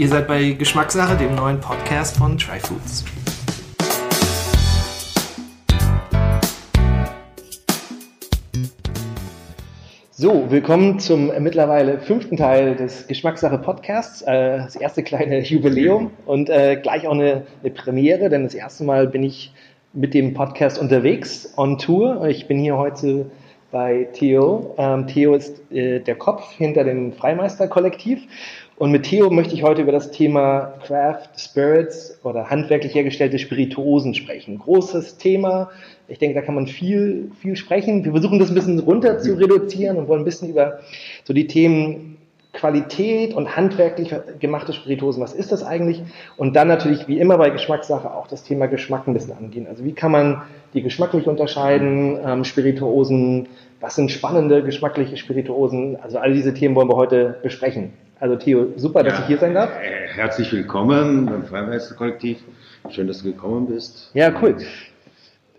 Ihr seid bei Geschmackssache, dem neuen Podcast von Tryfoods. So, willkommen zum mittlerweile fünften Teil des Geschmackssache Podcasts. Äh, das erste kleine Jubiläum und äh, gleich auch eine, eine Premiere, denn das erste Mal bin ich mit dem Podcast unterwegs, on Tour. Ich bin hier heute bei Theo. Ähm, Theo ist äh, der Kopf hinter dem Freimeister-Kollektiv. Und mit Theo möchte ich heute über das Thema Craft Spirits oder handwerklich hergestellte Spirituosen sprechen. Großes Thema. Ich denke, da kann man viel, viel sprechen. Wir versuchen das ein bisschen runter zu reduzieren und wollen ein bisschen über so die Themen Qualität und handwerklich gemachte Spirituosen, was ist das eigentlich? Und dann natürlich, wie immer bei Geschmackssache, auch das Thema Geschmack ein bisschen angehen. Also wie kann man die geschmacklich unterscheiden, ähm, Spirituosen, was sind spannende geschmackliche Spirituosen? Also all diese Themen wollen wir heute besprechen. Also Theo, super, dass ja, ich hier sein darf. Äh, herzlich willkommen beim Freimeister-Kollektiv. Schön, dass du gekommen bist. Ja, cool.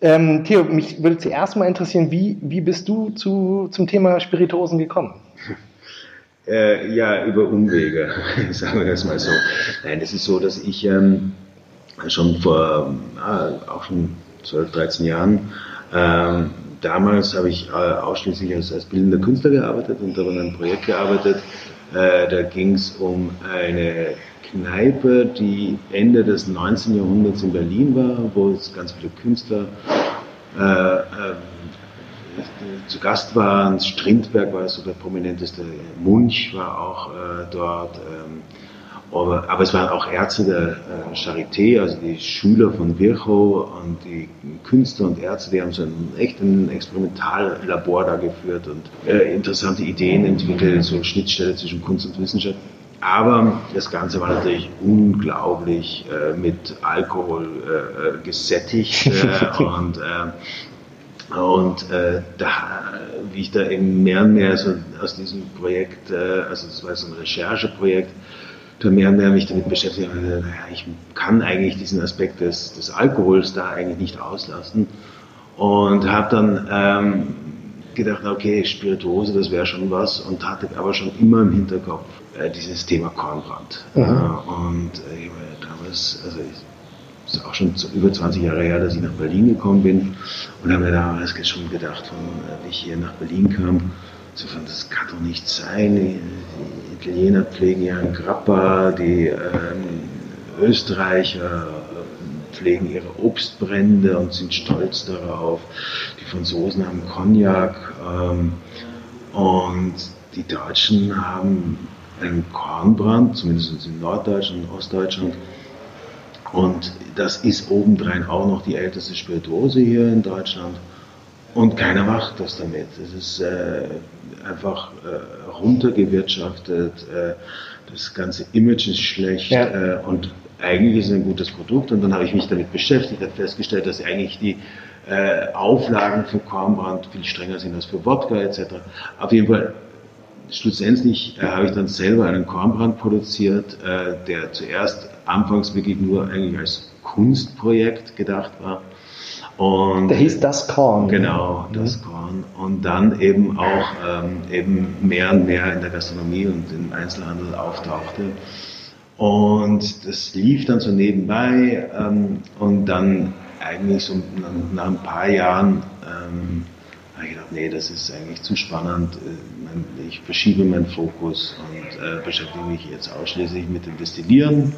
Ähm, Theo, mich würde zuerst mal interessieren, wie, wie bist du zu, zum Thema Spirituosen gekommen? Äh, ja, über Umwege, sagen wir das mal so. Nein, es ist so, dass ich ähm, schon vor äh, auch schon 12, 13 Jahren, ähm, damals habe ich äh, ausschließlich als, als bildender Künstler gearbeitet und habe an einem Projekt gearbeitet. Äh, da ging es um eine Kneipe, die Ende des 19. Jahrhunderts in Berlin war, wo es ganz viele Künstler äh, zu Gast waren. Strindberg war so der prominenteste, Munch war auch äh, dort. Ähm, aber, aber, es waren auch Ärzte der äh, Charité, also die Schüler von Virchow und die Künstler und Ärzte, die haben so ein echt ein Experimentallabor da geführt und äh, interessante Ideen entwickelt, so Schnittstelle zwischen Kunst und Wissenschaft. Aber das Ganze war natürlich unglaublich äh, mit Alkohol äh, äh gesättigt äh, und äh, und äh, da, wie ich da eben mehr und mehr so aus diesem Projekt, äh, also das war so ein Rechercheprojekt, da mehr und mehr mich damit beschäftigt habe, naja, ich kann eigentlich diesen Aspekt des, des Alkohols da eigentlich nicht auslassen. Und habe dann ähm, gedacht, okay, Spirituose, das wäre schon was und hatte aber schon immer im Hinterkopf äh, dieses Thema Kornbrand. Mhm. und äh, damals, also ich, das ist auch schon über 20 Jahre her, dass ich nach Berlin gekommen bin und habe mir damals schon gedacht, von, äh, wie ich hier nach Berlin kam, so von, das kann doch nicht sein. Die, die Italiener pflegen ja einen Grappa, die ähm, Österreicher äh, pflegen ihre Obstbrände und sind stolz darauf. Die Franzosen haben Cognac ähm, und die Deutschen haben einen Kornbrand, zumindest in Norddeutschland und Ostdeutschland und das ist obendrein auch noch die älteste Spirituose hier in Deutschland. Und keiner macht das damit. Es ist äh, einfach äh, runtergewirtschaftet. Äh, das ganze Image ist schlecht. Ja. Äh, und eigentlich ist es ein gutes Produkt. Und dann habe ich mich damit beschäftigt, habe festgestellt, dass eigentlich die äh, Auflagen für Kornbrand viel strenger sind als für Wodka etc. Auf jeden Fall schlussendlich äh, habe ich dann selber einen Kornbrand produziert, äh, der zuerst anfangs wirklich nur eigentlich als Kunstprojekt gedacht war. Und der hieß Das Korn. Genau, Das mhm. Korn. Und dann eben auch ähm, eben mehr und mehr in der Gastronomie und im Einzelhandel auftauchte. Und das lief dann so nebenbei ähm, und dann eigentlich so nach, nach ein paar Jahren ähm, habe ich gedacht, nee, das ist eigentlich zu spannend. Äh, ich verschiebe meinen Fokus und äh, beschäftige mich jetzt ausschließlich mit dem Destillieren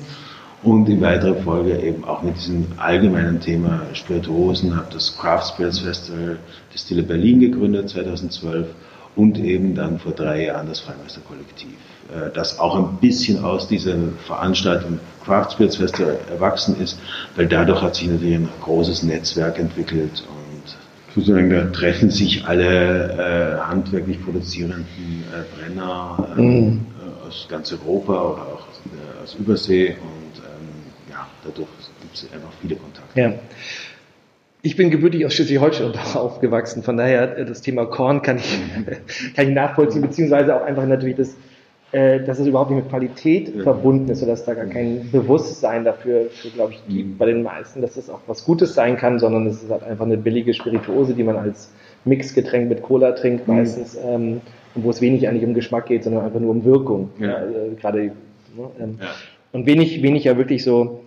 und in weiterer Folge eben auch mit diesem allgemeinen Thema Spirituosen, habe das Craft Spirits Festival Destille Berlin gegründet 2012 und eben dann vor drei Jahren das Freimeister-Kollektiv, äh, das auch ein bisschen aus dieser Veranstaltung Craft Spirits Festival erwachsen ist, weil dadurch hat sich natürlich ein großes Netzwerk entwickelt und sozusagen da treffen sich alle äh, handwerklich produzierenden äh, Brenner äh, mhm. aus ganz Europa oder auch äh, aus Übersee und dadurch gibt es einfach viele Kontakte. Ja. Ich bin gebürtig aus Schleswig-Holstein aufgewachsen, von daher äh, das Thema Korn kann ich, kann ich nachvollziehen, beziehungsweise auch einfach natürlich das, äh, dass es überhaupt nicht mit Qualität ja. verbunden ist, sodass da gar kein Bewusstsein dafür, glaube ich, gibt mhm. bei den meisten, dass es auch was Gutes sein kann, sondern es ist halt einfach eine billige Spirituose, die man als Mixgetränk mit Cola trinkt mhm. meistens, ähm, wo es wenig eigentlich um Geschmack geht, sondern einfach nur um Wirkung. Ja. Äh, gerade ne, ähm, ja. und wenig, wenig ja wirklich so,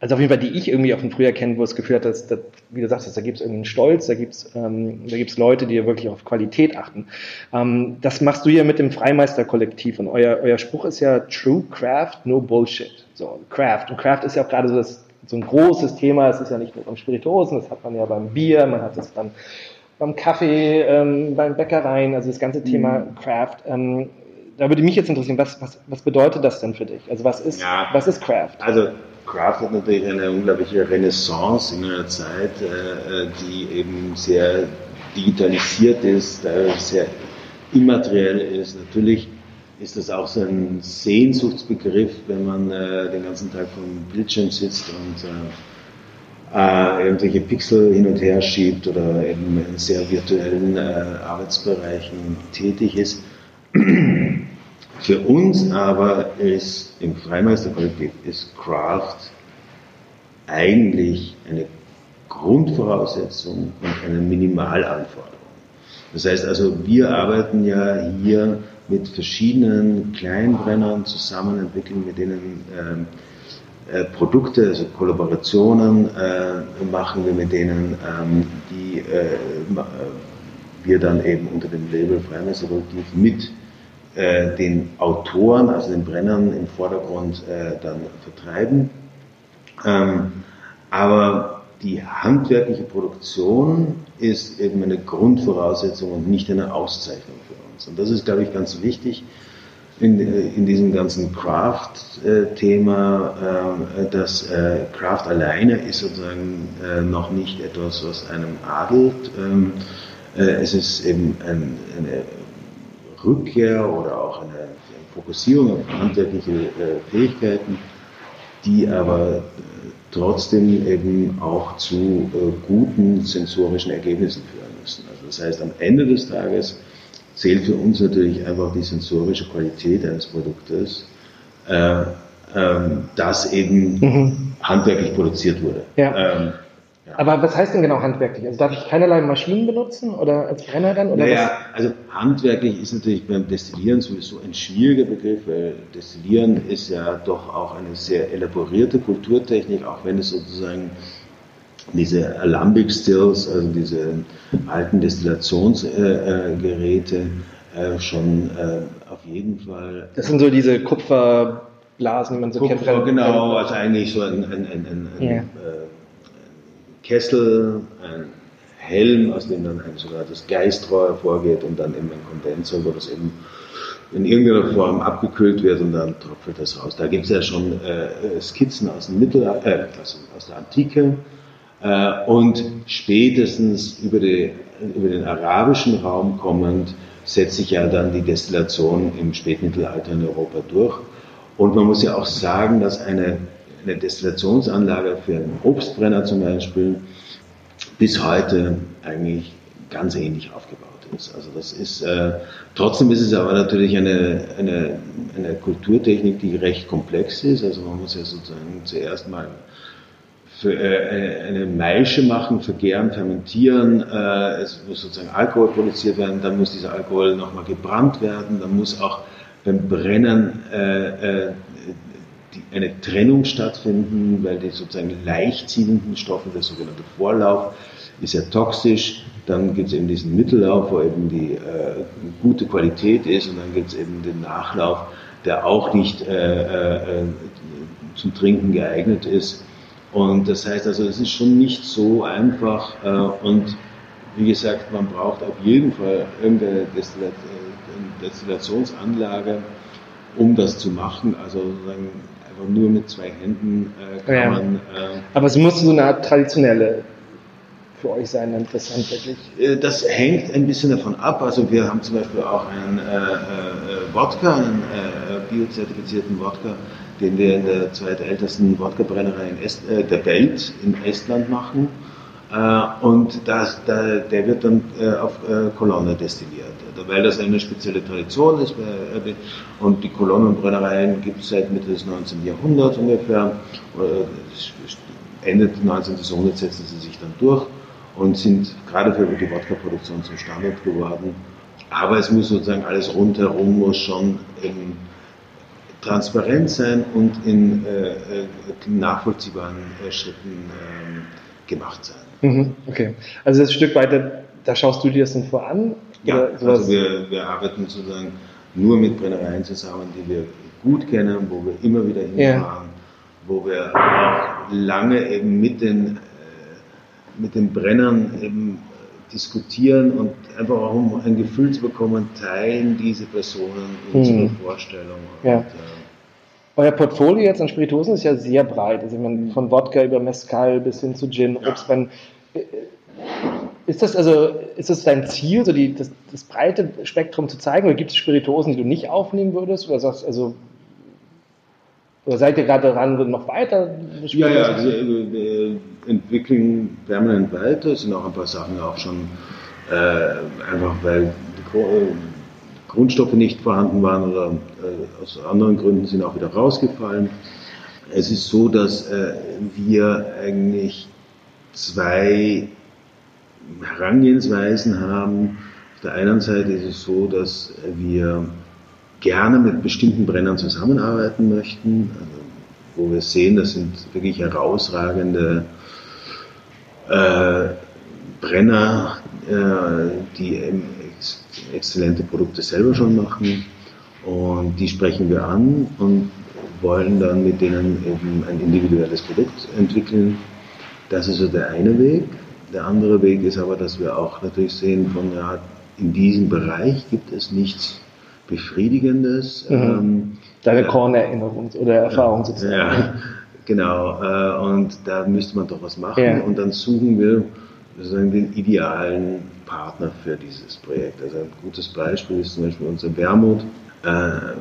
also auf jeden Fall, die ich irgendwie auch von früher kenne, wo es Gefühl hat, dass, dass wie du sagst, da gibt es irgendwie einen Stolz, da gibt es ähm, da gibt's Leute, die wirklich auf Qualität achten. Ähm, das machst du ja mit dem Freimeister-Kollektiv und euer, euer Spruch ist ja True Craft, no Bullshit. So, Craft. Und Craft ist ja auch gerade so, das, so ein großes Thema, es ist ja nicht nur beim Spirituosen, das hat man ja beim Bier, man hat es beim, beim Kaffee, ähm, beim Bäckereien, also das ganze Thema mhm. Craft. Ähm, da würde mich jetzt interessieren, was, was, was bedeutet das denn für dich? Also was ist, ja, was ist Craft? Also Craft hat natürlich eine unglaubliche Renaissance in einer Zeit, äh, die eben sehr digitalisiert ist, sehr immateriell ist. Natürlich ist das auch so ein Sehnsuchtsbegriff, wenn man äh, den ganzen Tag vom Bildschirm sitzt und äh, irgendwelche Pixel hin und her schiebt oder eben in sehr virtuellen Arbeitsbereichen tätig ist. Für uns aber ist im Freimeisterkollektiv ist Craft eigentlich eine Grundvoraussetzung und eine Minimalanforderung. Das heißt also, wir arbeiten ja hier mit verschiedenen Kleinbrennern zusammen, entwickeln mit denen ähm, äh, Produkte, also Kollaborationen äh, machen wir mit denen, ähm, die äh, wir dann eben unter dem Label Freimeisterkollektiv mit äh, den Autoren, also den Brennern im Vordergrund äh, dann vertreiben. Ähm, aber die handwerkliche Produktion ist eben eine Grundvoraussetzung und nicht eine Auszeichnung für uns. Und das ist, glaube ich, ganz wichtig in, äh, in diesem ganzen Craft-Thema, äh, dass äh, Craft alleine ist sozusagen äh, noch nicht etwas, was einem adelt. Ähm, es ist eben ein, eine Rückkehr oder auch eine Fokussierung auf handwerkliche äh, Fähigkeiten, die aber äh, trotzdem eben auch zu äh, guten sensorischen Ergebnissen führen müssen. Also das heißt, am Ende des Tages zählt für uns natürlich einfach die sensorische Qualität eines Produktes, äh, ähm, das eben mhm. handwerklich produziert wurde. Ja. Ähm, aber was heißt denn genau handwerklich? Also darf ich keinerlei Maschinen benutzen oder als Brenner dann? Oder naja, was? also handwerklich ist natürlich beim Destillieren sowieso ein schwieriger Begriff, weil Destillieren ist ja doch auch eine sehr elaborierte Kulturtechnik, auch wenn es sozusagen diese Alembic Stills, also diese alten Destillationsgeräte, äh, äh, schon äh, auf jeden Fall. Das sind so diese Kupferblasen, die man so Kupfer, kennt. Genau, also eigentlich so ein, ein, ein, ein, ein yeah. Kessel, ein Helm, aus dem dann ein das Geistrohr hervorgeht und dann eben ein Kondenser, wo das eben in irgendeiner Form abgekühlt wird und dann tropft das raus. Da gibt es ja schon äh, Skizzen aus, dem Mittel, äh, aus, aus der Antike äh, und spätestens über, die, über den arabischen Raum kommend setzt sich ja dann die Destillation im Spätmittelalter in Europa durch. Und man muss ja auch sagen, dass eine eine Destillationsanlage für einen Obstbrenner zum Beispiel bis heute eigentlich ganz ähnlich aufgebaut ist. Also das ist, äh, trotzdem ist es aber natürlich eine, eine, eine Kulturtechnik, die recht komplex ist. Also man muss ja sozusagen zuerst mal für, äh, eine Maische machen, vergären, fermentieren, äh, es muss sozusagen Alkohol produziert werden, dann muss dieser Alkohol nochmal gebrannt werden, dann muss auch beim Brennen äh, äh eine Trennung stattfinden, weil die sozusagen leicht ziehenden Stoffe, der sogenannte Vorlauf, ist ja toxisch. Dann gibt es eben diesen Mittellauf, wo eben die äh, gute Qualität ist und dann gibt es eben den Nachlauf, der auch nicht äh, äh, zum Trinken geeignet ist. Und das heißt also, es ist schon nicht so einfach äh, und wie gesagt, man braucht auf jeden Fall irgendeine äh, Destillationsanlage, um das zu machen. Also sozusagen einfach nur mit zwei Händen äh, kann ja. man. Äh, Aber es muss so eine Art traditionelle für euch sein, dann das handwerklich? Äh, das hängt ein bisschen davon ab. Also wir haben zum Beispiel auch einen äh, äh, Wodka, einen äh, biozertifizierten Wodka, den wir in der zweitältesten Wodka-Brennerei äh, der Welt in Estland machen. Äh, und das, da, der wird dann äh, auf äh, Kolonne destilliert, weil das eine spezielle Tradition ist. Und die Kolonnenbrennereien gibt es seit Mitte des 19. Jahrhunderts ungefähr. Ende des 19. Jahrhunderts setzen sie sich dann durch und sind gerade für die Wodka-Produktion zum Standard geworden. Aber es muss sozusagen alles rundherum muss schon transparent sein und in äh, nachvollziehbaren Schritten ähm, gemacht sein. Mhm, okay, also das Stück weiter, da schaust du dir das dann vor an? Ja, also wir, wir arbeiten sozusagen nur mit Brennereien zusammen, die wir gut kennen, wo wir immer wieder hinfahren, ja. wo wir auch lange eben mit den, äh, mit den Brennern eben diskutieren und einfach auch um ein Gefühl zu bekommen, teilen diese Personen unsere hm. Vorstellungen. Ja. Und, äh, euer Portfolio jetzt an Spirituosen ist ja sehr breit. Also ich meine, von Wodka über Mezcal bis hin zu Gin. Obstwein. Äh, ist das also, ist das dein Ziel, so die, das, das breite Spektrum zu zeigen, oder gibt es Spirituosen, die du nicht aufnehmen würdest? Oder sagst also, oder seid ihr gerade daran noch weiter? Ja, ja, also, wir entwickeln permanent weiter. Es sind auch ein paar Sachen auch schon, äh, einfach weil Grundstoffe nicht vorhanden waren oder äh, aus anderen Gründen sind auch wieder rausgefallen. Es ist so, dass äh, wir eigentlich zwei Herangehensweisen haben. Auf der einen Seite ist es so, dass wir gerne mit bestimmten Brennern zusammenarbeiten möchten, also wo wir sehen, das sind wirklich herausragende äh, Brenner, äh, die ex exzellente Produkte selber schon machen und die sprechen wir an und wollen dann mit denen eben ein individuelles Produkt entwickeln. Das ist so der eine Weg. Der andere Weg ist aber, dass wir auch natürlich sehen, von ja, in diesem Bereich gibt es nichts Befriedigendes. Mhm. Ähm, Deine äh, Kornerinnerung oder Erfahrung sozusagen. Ja, genau. Äh, und da müsste man doch was machen. Ja. Und dann suchen wir sozusagen den idealen Partner für dieses Projekt. Also ein gutes Beispiel ist zum Beispiel unser Wermut. Äh,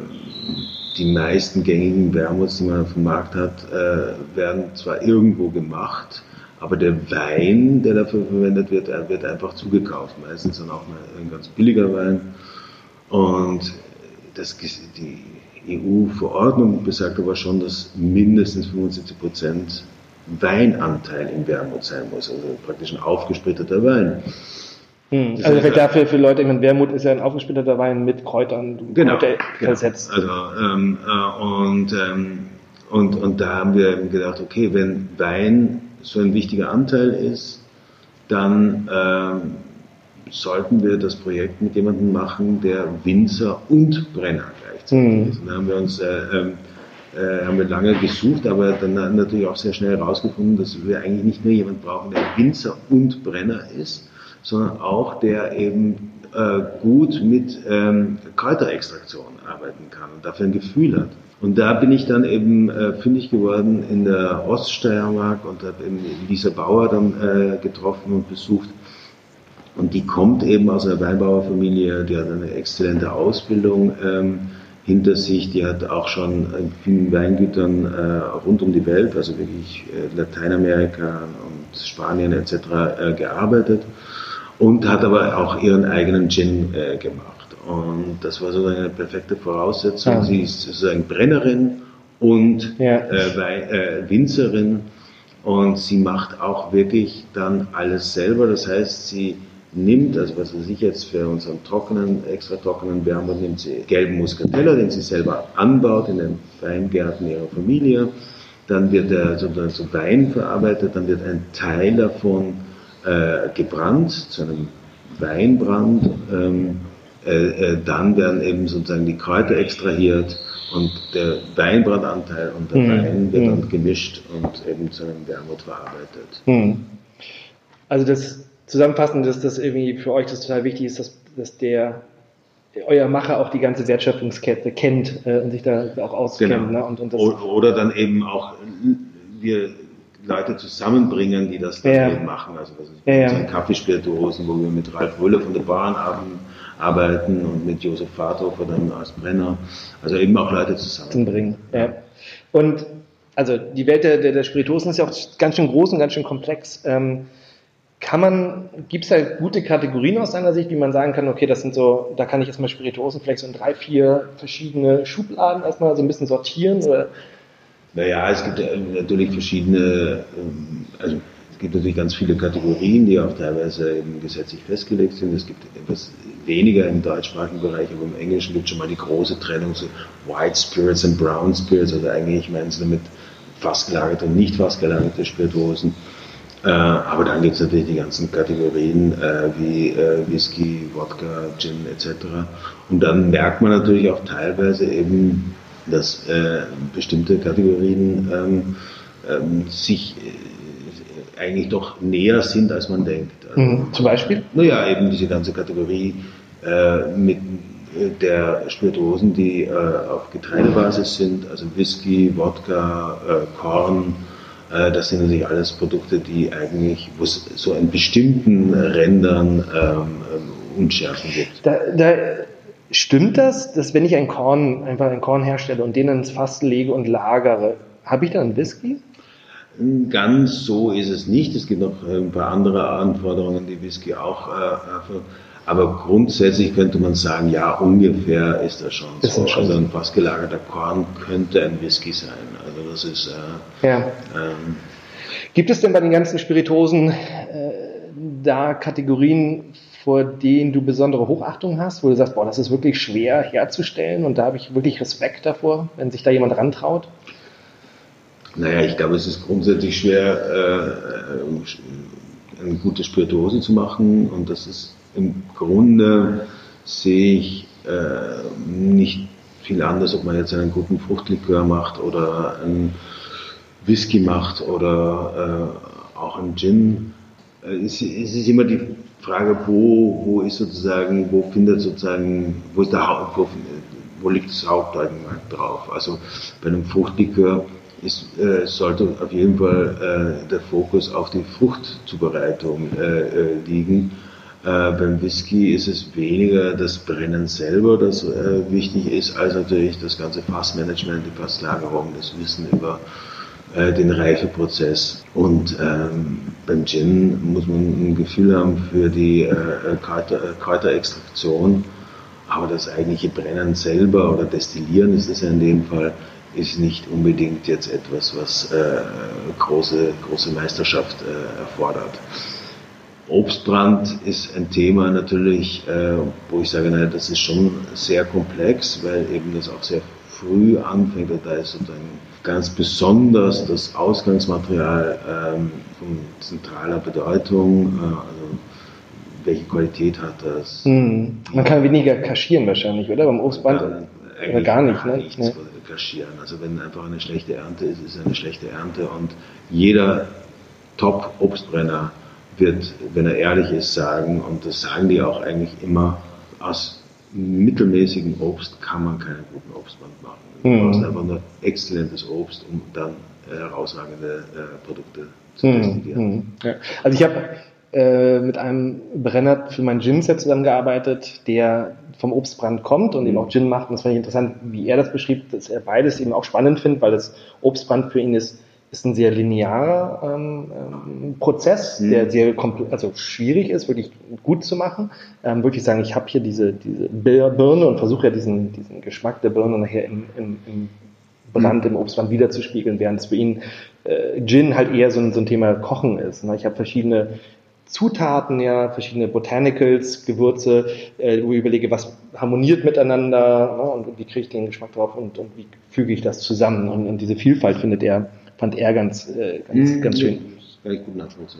die meisten gängigen Wermuts, die man auf dem Markt hat, äh, werden zwar irgendwo gemacht, aber der Wein, der dafür verwendet wird, wird einfach zugekauft. Meistens dann auch ein ganz billiger Wein. Und das, die EU-Verordnung besagt aber schon, dass mindestens 75 Prozent Weinanteil im Wermut sein muss, also praktisch ein aufgespritteter Wein. Hm, also für dafür für Leute, ich meine, Wermut ist ja ein aufgespritteter Wein mit Kräutern genau, genau. versetzt. Also ähm, äh, und, ähm, und, und da haben wir gedacht, okay, wenn Wein so ein wichtiger Anteil ist, dann ähm, sollten wir das Projekt mit jemandem machen, der Winzer und Brenner gleichzeitig mhm. ist. Und da haben wir uns äh, ähm, äh, haben wir lange gesucht, aber dann natürlich auch sehr schnell herausgefunden, dass wir eigentlich nicht nur jemanden brauchen, der Winzer und Brenner ist, sondern auch der eben äh, gut mit ähm, Kräuterextraktion arbeiten kann und dafür ein Gefühl hat. Und da bin ich dann eben äh, fündig geworden in der Oststeiermark und habe eben Lisa Bauer dann äh, getroffen und besucht, und die kommt eben aus einer Weinbauerfamilie, die hat eine exzellente Ausbildung ähm, hinter sich, die hat auch schon in vielen Weingütern äh, rund um die Welt, also wirklich äh, Lateinamerika und Spanien etc. Äh, gearbeitet und hat aber auch ihren eigenen Gin äh, gemacht. Und das war sozusagen eine perfekte Voraussetzung. Ja. Sie ist sozusagen Brennerin und ja. Äh, äh, Winzerin und sie macht auch wirklich dann alles selber. Das heißt, sie nimmt, also was weiß ich jetzt für unseren trockenen, extra trockenen Wermut, nimmt sie gelben Muscatella, den sie selber anbaut in den Weingärten ihrer Familie. Dann wird er sozusagen zu Wein verarbeitet, dann wird ein Teil davon äh, gebrannt zu einem Weinbrand. Ähm, äh, äh, dann werden eben sozusagen die Kräuter extrahiert und der Weinbrandanteil und der mhm. Wein wird dann mhm. gemischt und eben zu einem Wermut verarbeitet. Mhm. Also das zusammenfassend, dass das irgendwie für euch das total wichtig ist, dass, dass der euer Macher auch die ganze Wertschöpfungskette kennt äh, und sich da auch auskennt. Genau. Ne? Und, und oder dann eben auch wir Leute zusammenbringen, die das dann ja. machen. Also das ist ja, ja. Kaffeespirituosen, wo wir mit Ralf Röller von der Bauernabend arbeiten und mit Josef Fahrthofer dann als Brenner. Also eben auch Leute zusammenbringen. Ja. Und also die Welt der, der, der Spirituosen ist ja auch ganz schön groß und ganz schön komplex. Ähm, kann man, gibt es da gute Kategorien aus deiner Sicht, wie man sagen kann, okay, das sind so, da kann ich erstmal Spirituosen vielleicht so in drei, vier verschiedene Schubladen erstmal so ein bisschen sortieren? Oder? Naja, es gibt natürlich verschiedene, ähm, also es gibt natürlich ganz viele Kategorien, die auch teilweise eben gesetzlich festgelegt sind. Es gibt etwas weniger im deutschsprachigen Bereich, aber im Englischen gibt es schon mal die große Trennung, so White Spirits und Brown Spirits, also eigentlich meinen sie damit fast gelagerte und nicht fast gelagerte Spirituosen. Äh, aber dann gibt es natürlich die ganzen Kategorien äh, wie äh, Whisky, Wodka, Gin etc. Und dann merkt man natürlich auch teilweise eben, dass äh, bestimmte Kategorien ähm, ähm, sich äh, eigentlich doch näher sind, als man denkt. Also, mhm. Zum Beispiel? Naja, eben diese ganze Kategorie äh, mit der Spirituosen, die auf Getreidebasis sind, also Whisky, Wodka, Korn, äh, das sind natürlich alles Produkte, die eigentlich, wo es so in bestimmten Rändern ähm, Unschärfen gibt. Da, da stimmt das, dass wenn ich ein Korn, einfach ein Korn herstelle und den ins Fass lege und lagere, habe ich dann Whisky? Ganz so ist es nicht. Es gibt noch ein paar andere Anforderungen, die Whisky auch äh, aber grundsätzlich könnte man sagen, ja, ungefähr ist das schon ist so. Schon also ein fast gelagerter Korn könnte ein Whisky sein. Also das ist. Äh, ja. Ähm, Gibt es denn bei den ganzen Spiritosen äh, da Kategorien, vor denen du besondere Hochachtung hast, wo du sagst, boah, das ist wirklich schwer herzustellen und da habe ich wirklich Respekt davor, wenn sich da jemand rantraut? Naja, ich glaube, es ist grundsätzlich schwer, äh, eine gute Spirituose zu machen und das ist im Grunde sehe ich äh, nicht viel anders, ob man jetzt einen guten Fruchtlikör macht oder einen Whisky macht oder äh, auch einen Gin. Äh, es, es, ist immer die Frage, wo, wo ist sozusagen, wo findet sozusagen, wo ist der Haupt, wo, wo liegt das Hauptaugenmerk drauf? Also bei einem Fruchtlikör ist, äh, sollte auf jeden Fall äh, der Fokus auf die Fruchtzubereitung äh, äh liegen äh, beim Whisky ist es weniger das Brennen selber, das äh, wichtig ist, als natürlich das ganze Fassmanagement, die Fasslagerung, das Wissen über äh, den Reifeprozess. Und ähm, beim Gin muss man ein Gefühl haben für die äh, Kräuter, äh, Kräuterextraktion, aber das eigentliche Brennen selber oder Destillieren ist es ja in dem Fall, ist nicht unbedingt jetzt etwas, was äh, große, große Meisterschaft äh, erfordert. Obstbrand ist ein Thema natürlich, äh, wo ich sage, naja, das ist schon sehr komplex, weil eben das auch sehr früh anfängt. Und da ist sozusagen ganz besonders das Ausgangsmaterial ähm, von zentraler Bedeutung. Äh, also welche Qualität hat das? Hm. Man kann weniger kaschieren wahrscheinlich, oder? Beim Obstbrand gar, oder gar nicht, gar ne? nichts ne? kaschieren. Also wenn einfach eine schlechte Ernte ist, ist eine schlechte Ernte und jeder Top-Obstbrenner wird, wenn er ehrlich ist, sagen, und das sagen die auch eigentlich immer, aus mittelmäßigen Obst kann man keinen guten Obstbrand machen. Du mhm. brauchst einfach nur exzellentes Obst, um dann äh, herausragende äh, Produkte zu mhm. destillieren. Mhm. Ja. Also ich habe äh, mit einem Brenner für mein Gin-Set zusammengearbeitet, der vom Obstbrand kommt und eben auch Gin macht. Und das fand ich interessant, wie er das beschrieb, dass er beides eben auch spannend findet, weil das Obstbrand für ihn ist ist ein sehr linearer ähm, ähm, Prozess, mhm. der sehr also schwierig ist, wirklich gut zu machen. Ähm, wirklich sagen, ich habe hier diese, diese Birne und versuche ja diesen, diesen Geschmack der Birne nachher im, im, im Brand, mhm. im Obstbrand wiederzuspiegeln, während es für ihn äh, Gin halt eher so ein, so ein Thema Kochen ist. Ne? Ich habe verschiedene Zutaten, ja, verschiedene Botanicals, Gewürze, äh, wo ich überlege, was harmoniert miteinander ne? und wie kriege ich den Geschmack drauf und, und wie füge ich das zusammen. Und, und diese Vielfalt findet er fand er ganz, äh, ganz, mhm. ganz schön.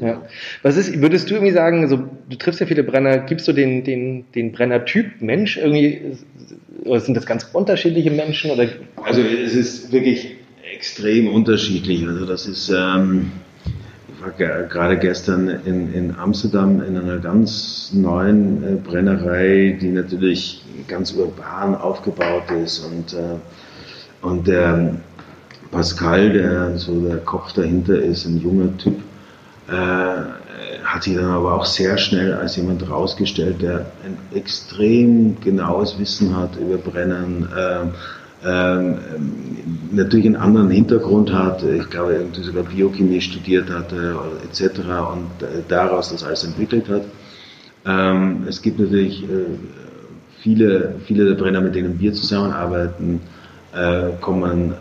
Ja. Was ist, würdest du irgendwie sagen, so, du triffst ja viele Brenner, gibst du den, den, den Brenner-Typ Mensch irgendwie, oder sind das ganz unterschiedliche Menschen? Oder? Also es ist wirklich extrem unterschiedlich. Also das ist, ähm, ich war gerade gestern in, in Amsterdam in einer ganz neuen äh, Brennerei, die natürlich ganz urban aufgebaut ist und, äh, und der Pascal, der so der Kopf dahinter ist, ein junger Typ, äh, hat sich dann aber auch sehr schnell als jemand rausgestellt, der ein extrem genaues Wissen hat über Brennen, äh, äh, natürlich einen anderen Hintergrund hat, ich glaube irgendwie sogar Biochemie studiert hatte etc. und äh, daraus das alles entwickelt hat. Ähm, es gibt natürlich äh, viele, viele der Brenner, mit denen wir zusammenarbeiten, äh, kommen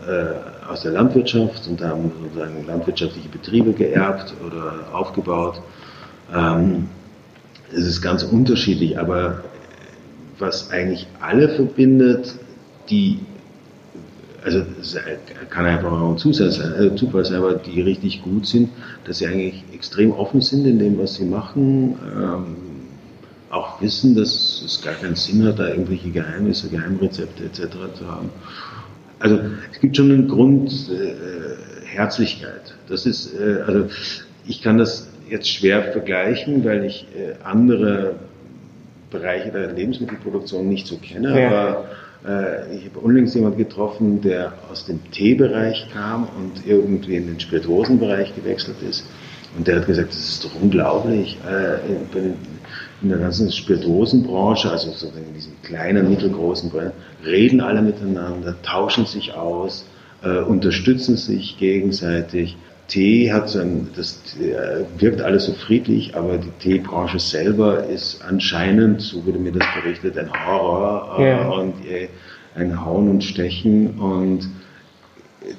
aus der Landwirtschaft und haben sozusagen landwirtschaftliche Betriebe geerbt oder aufgebaut. Ähm, es ist ganz unterschiedlich, aber was eigentlich alle verbindet, die, also kann einfach auch ein Zusatz sein, äh, Zufall sein, aber die richtig gut sind, dass sie eigentlich extrem offen sind in dem, was sie machen, ähm, auch wissen, dass es gar keinen Sinn hat, da irgendwelche Geheimnisse, Geheimrezepte etc. zu haben. Also es gibt schon einen Grund äh, Herzlichkeit. Das ist, äh, also ich kann das jetzt schwer vergleichen, weil ich äh, andere Bereiche der Lebensmittelproduktion nicht so kenne, ja. aber äh, ich habe unlängst jemanden getroffen, der aus dem Teebereich kam und irgendwie in den Spirituosenbereich gewechselt ist. Und der hat gesagt, das ist doch unglaublich. Äh, in, in der ganzen Spirituosenbranche, also sozusagen in diesen kleinen, mittelgroßen Branchen, reden alle miteinander, tauschen sich aus, äh, unterstützen sich gegenseitig. Tee hat so ein, das äh, wirkt alles so friedlich, aber die Teebranche selber ist anscheinend, so wurde mir das berichtet, ein Horror äh, ja. und äh, ein Hauen und Stechen und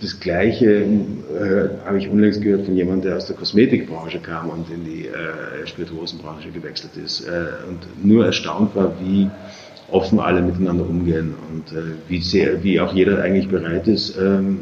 das Gleiche äh, habe ich unlängst gehört von jemandem, der aus der Kosmetikbranche kam und in die äh, Spirituosenbranche gewechselt ist äh, und nur erstaunt war, wie offen alle miteinander umgehen und äh, wie sehr, wie auch jeder eigentlich bereit ist, ähm,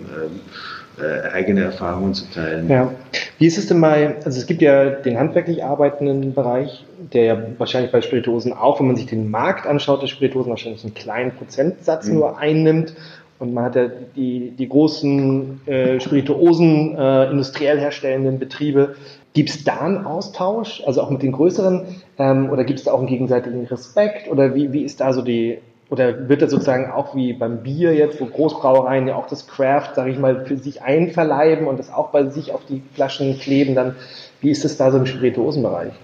äh, eigene Erfahrungen zu teilen. Ja. Wie ist es denn bei, also es gibt ja den handwerklich arbeitenden Bereich, der ja wahrscheinlich bei Spirituosen auch, wenn man sich den Markt anschaut, der Spirituosen wahrscheinlich einen kleinen Prozentsatz mhm. nur einnimmt und man hat ja die, die großen äh, Spirituosen äh, industriell herstellenden Betriebe. Gibt es da einen Austausch, also auch mit den größeren, ähm, oder gibt es da auch einen gegenseitigen Respekt? Oder wie, wie ist da so die, oder wird das sozusagen auch wie beim Bier jetzt, wo Großbrauereien ja auch das Craft, sage ich mal, für sich einverleiben und das auch bei sich auf die Flaschen kleben, dann wie ist es da so im Spirituosenbereich?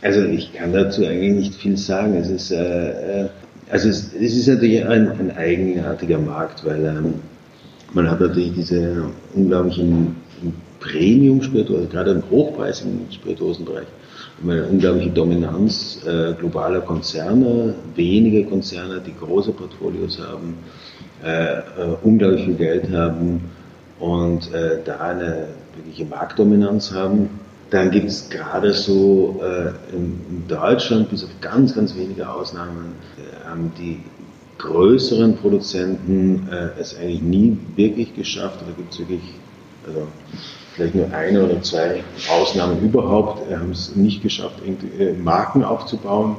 Also ich kann dazu eigentlich nicht viel sagen. Es ist äh, äh also es, es ist natürlich ein, ein, eigenartiger Markt, weil ähm, man hat natürlich diese unglaublichen Premium-Spirituosen, also gerade im hochpreisigen Spirituosenbereich, eine unglaubliche Dominanz äh, globaler Konzerne, wenige Konzerne, die große Portfolios haben, äh, äh, unglaublich viel Geld haben und äh, da eine wirkliche Marktdominanz haben dann gibt es gerade so äh, in, Deutschland, bis auf ganz, ganz wenige Ausnahmen, äh, haben die größeren Produzenten äh, es eigentlich nie wirklich geschafft. Da gibt es wirklich, also vielleicht nur eine oder zwei Ausnahmen überhaupt, äh, haben es nicht geschafft, äh, Marken aufzubauen,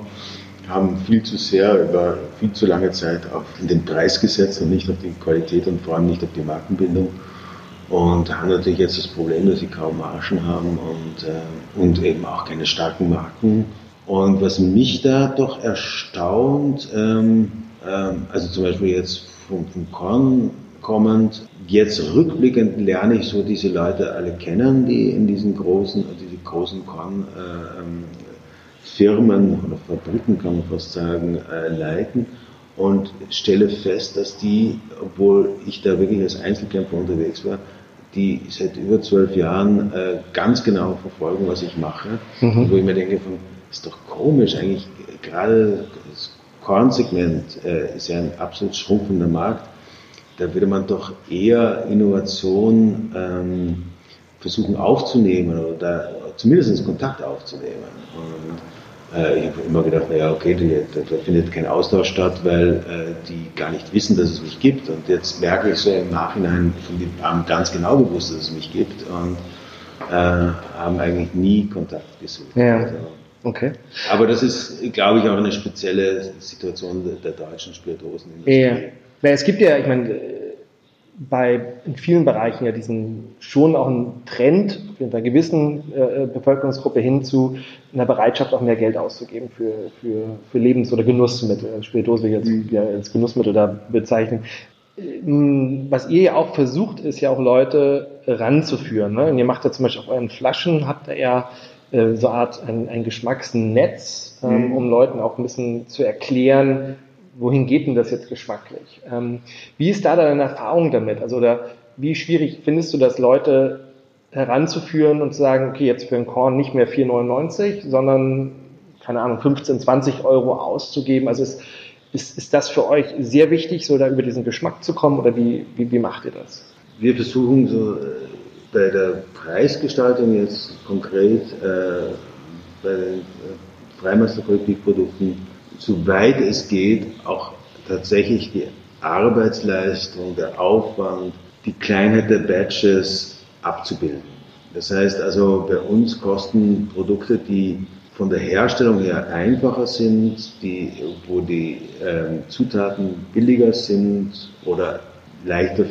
haben viel zu sehr über viel zu lange Zeit auf den Preis gesetzt und nicht auf die Qualität und vor allem nicht auf die Markenbildung und haben natürlich jetzt das Problem, dass sie kaum Margen haben und, äh, und eben auch keine starken Marken. Und was mich da doch erstaunt, ähm, ähm, also zum Beispiel jetzt vom, vom Korn kommend, jetzt rückblickend lerne ich so diese Leute alle kennen, die in diesen großen, diese großen Kornfirmen äh, ähm, oder Fabriken, kann man fast sagen, äh, leiten und stelle fest, dass die, obwohl ich da wirklich als Einzelkämpfer unterwegs war, die seit über zwölf Jahren äh, ganz genau verfolgen, was ich mache. Mhm. Wo ich mir denke, von, ist doch komisch, eigentlich gerade das Kornsegment äh, ist ja ein absolut schrumpfender Markt. Da würde man doch eher Innovation ähm, versuchen aufzunehmen oder zumindest Kontakt aufzunehmen. Und äh, ich habe immer gedacht, naja, okay, da, da, findet kein Austausch statt, weil äh, die gar nicht wissen, dass es mich gibt. Und jetzt merke ich so im Nachhinein, die haben ganz genau gewusst, dass es mich gibt und äh, haben eigentlich nie Kontakt gesucht. Ja. Also, okay. Aber das ist, glaube ich, auch eine spezielle Situation der, der deutschen Spirituosenindustrie. Ja. ja. Es gibt ja, ich meine, bei in vielen Bereichen ja diesen schon auch einen Trend in einer gewissen äh, Bevölkerungsgruppe hin zu einer Bereitschaft auch mehr Geld auszugeben für, für, für Lebens- oder Genussmittel. Spirituose will ich jetzt mhm. ja, als Genussmittel da bezeichnen. Ähm, was ihr ja auch versucht, ist ja auch Leute ranzuführen. Ne? Und ihr macht ja zum Beispiel auf euren Flaschen, habt ihr ja äh, so eine Art ein, ein Geschmacksnetz, ähm, mhm. um Leuten auch ein bisschen zu erklären, wohin geht denn das jetzt geschmacklich? Ähm, wie ist da deine Erfahrung damit? Also, oder wie schwierig findest du das, Leute heranzuführen und zu sagen, okay, jetzt für ein Korn nicht mehr 4,99, sondern, keine Ahnung, 15, 20 Euro auszugeben? Also, ist, ist, ist das für euch sehr wichtig, so da über diesen Geschmack zu kommen oder wie, wie, wie macht ihr das? Wir versuchen so äh, bei der Preisgestaltung jetzt konkret äh, bei den äh, Freimeister-Kollektivprodukten soweit es geht, auch tatsächlich die Arbeitsleistung, der Aufwand, die Kleinheit der Batches abzubilden. Das heißt also, bei uns kosten Produkte, die von der Herstellung her einfacher sind, die, wo die äh, Zutaten billiger sind oder leichter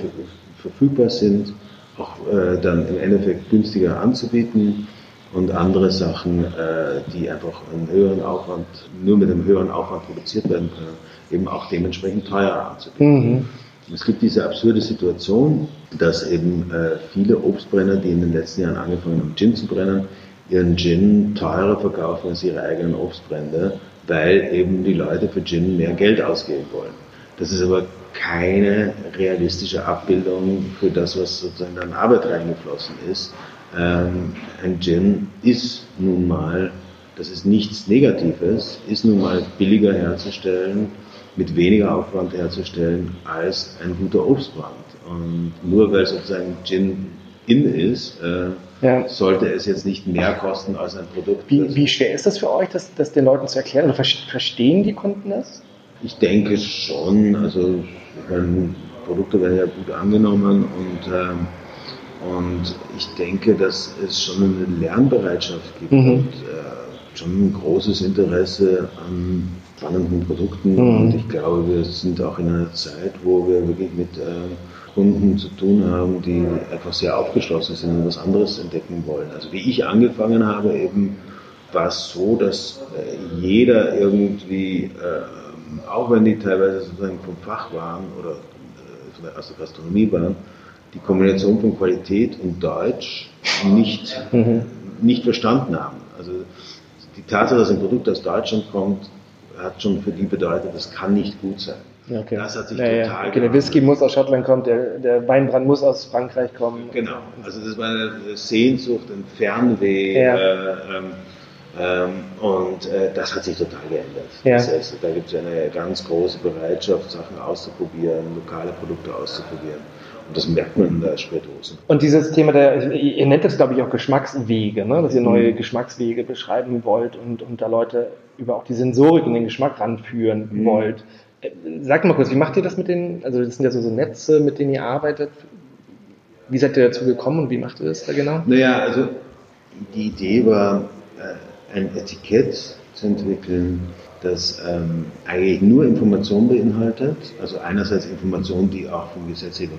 verfügbar sind, auch äh, dann im Endeffekt günstiger anzubieten und andere Sachen, äh, die einfach einen höheren Aufwand, nur mit einem höheren Aufwand produziert werden können, eben auch dementsprechend teurer anzubieten. Mhm. Es gibt diese absurde Situation, dass eben äh, viele Obstbrenner, die in den letzten Jahren angefangen haben, Gin zu brennen, ihren Gin teurer verkaufen als ihre eigenen Obstbrände, weil eben die Leute für Gin mehr Geld ausgeben wollen. Das ist aber keine realistische Abbildung für das, was sozusagen an Arbeit reingeflossen ist. Ähm, ein Gin ist nun mal, das ist nichts Negatives, ist nun mal billiger herzustellen, mit weniger Aufwand herzustellen als ein guter Obstbrand. Und nur weil sozusagen Gin in ist, äh, ja. sollte es jetzt nicht mehr kosten als ein Produkt. Wie, wie schwer ist das für euch, das, das den Leuten zu erklären? Oder verstehen die Kunden das? Ich denke schon. Also meine, Produkte werden ja gut angenommen und, ähm, und ich denke, dass es schon eine Lernbereitschaft gibt mhm. und äh, schon ein großes Interesse an spannenden Produkten. Mhm. Und ich glaube, wir sind auch in einer Zeit, wo wir wirklich mit äh, Kunden zu tun haben, die einfach sehr aufgeschlossen sind und was anderes entdecken wollen. Also wie ich angefangen habe, eben war es so, dass äh, jeder irgendwie, äh, auch wenn die teilweise sozusagen vom Fach waren oder äh, aus der Gastronomie waren, die Kombination von Qualität und Deutsch nicht, mhm. nicht verstanden haben. Also die Tatsache, dass ein Produkt aus Deutschland kommt, hat schon für die bedeutet, das kann nicht gut sein. Okay. Das hat sich ja, total. Okay, Der Whisky muss aus Schottland kommen, der, der Weinbrand muss aus Frankreich kommen. Genau, also das war eine Sehnsucht, ein Fernweh. Ja. Äh, ähm, ähm, und äh, das hat sich total geändert. Ja. Das heißt, da gibt es eine ganz große Bereitschaft, Sachen auszuprobieren, lokale Produkte auszuprobieren. Und das merkt man in der Spirituosen. Und dieses Thema der, ihr nennt das glaube ich auch Geschmackswege, ne? dass ihr neue mhm. Geschmackswege beschreiben wollt und, und da Leute über auch die Sensorik und den Geschmack ranführen mhm. wollt. Sag mal kurz, wie macht ihr das mit den, also das sind ja so, so Netze, mit denen ihr arbeitet. Wie seid ihr dazu gekommen und wie macht ihr das da genau? Naja, also die Idee war, äh, ein Etikett zu entwickeln, das ähm, eigentlich nur Informationen beinhaltet, also einerseits Informationen, die auch vom Gesetzgeber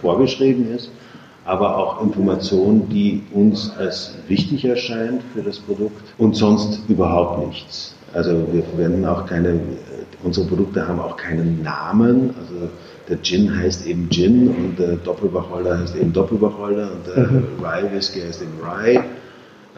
vorgeschrieben ist, aber auch Informationen, die uns als wichtig erscheint für das Produkt und sonst überhaupt nichts. Also wir verwenden auch keine Unsere Produkte haben auch keinen Namen. Also der Gin heißt eben Gin und der Doppelwacholder heißt eben Doppelwacholder und der mhm. Rye Whisky heißt eben Rye.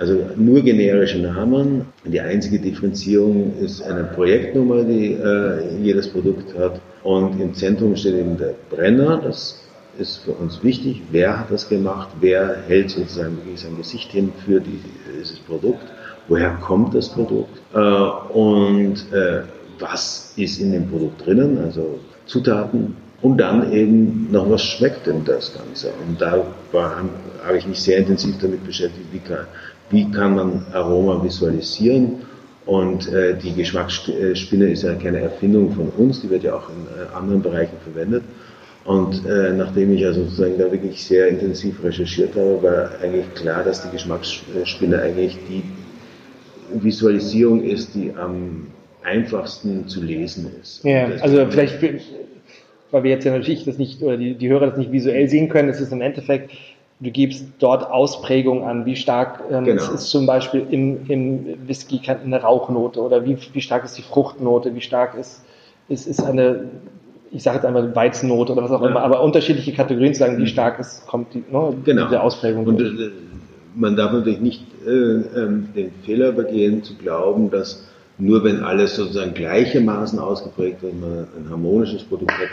Also nur generische Namen. Die einzige Differenzierung ist eine Projektnummer, die äh, jedes Produkt hat. Und im Zentrum steht eben der Brenner. Das ist für uns wichtig. Wer hat das gemacht? Wer hält sozusagen sein Gesicht hin für dieses Produkt? Woher kommt das Produkt? Äh, und äh, was ist in dem Produkt drinnen, also Zutaten und dann eben noch was schmeckt denn das Ganze. Und da war, habe ich mich sehr intensiv damit beschäftigt, wie kann, wie kann man Aroma visualisieren. Und äh, die Geschmacksspinne ist ja keine Erfindung von uns, die wird ja auch in äh, anderen Bereichen verwendet. Und äh, nachdem ich also sozusagen da wirklich sehr intensiv recherchiert habe, war eigentlich klar, dass die Geschmacksspinne eigentlich die Visualisierung ist, die am einfachsten zu lesen ist. Ja, also vielleicht, weil wir jetzt ja natürlich das nicht, oder die, die Hörer das nicht visuell sehen können, ist es im Endeffekt, du gibst dort Ausprägung an, wie stark ähm, genau. es ist zum Beispiel im, im Whisky eine Rauchnote oder wie, wie stark ist die Fruchtnote, wie stark ist, ist, ist eine, ich sage jetzt einmal Weizennote oder was auch ja. immer, aber unterschiedliche Kategorien zu sagen, wie mhm. stark ist, kommt die, ne, genau. die Ausprägung. Und äh, man darf natürlich nicht äh, äh, den Fehler begehen, zu glauben, dass nur wenn alles sozusagen gleichermaßen ausgeprägt wird, man ein harmonisches Produkt hat,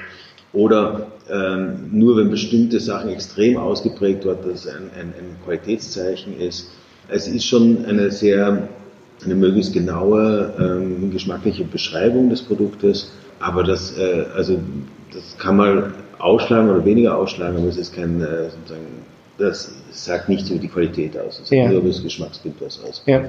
oder ähm, nur wenn bestimmte Sachen extrem ausgeprägt wird, dass ein, ein, ein Qualitätszeichen ist. Es ist schon eine sehr, eine möglichst genaue ähm, geschmackliche Beschreibung des Produktes, aber das, äh, also, das kann mal ausschlagen oder weniger ausschlagen, aber es ist kein äh, sozusagen das sagt nichts über die Qualität aus, es sagt Ja. nur über das Geschmacksbild was aus. Ja,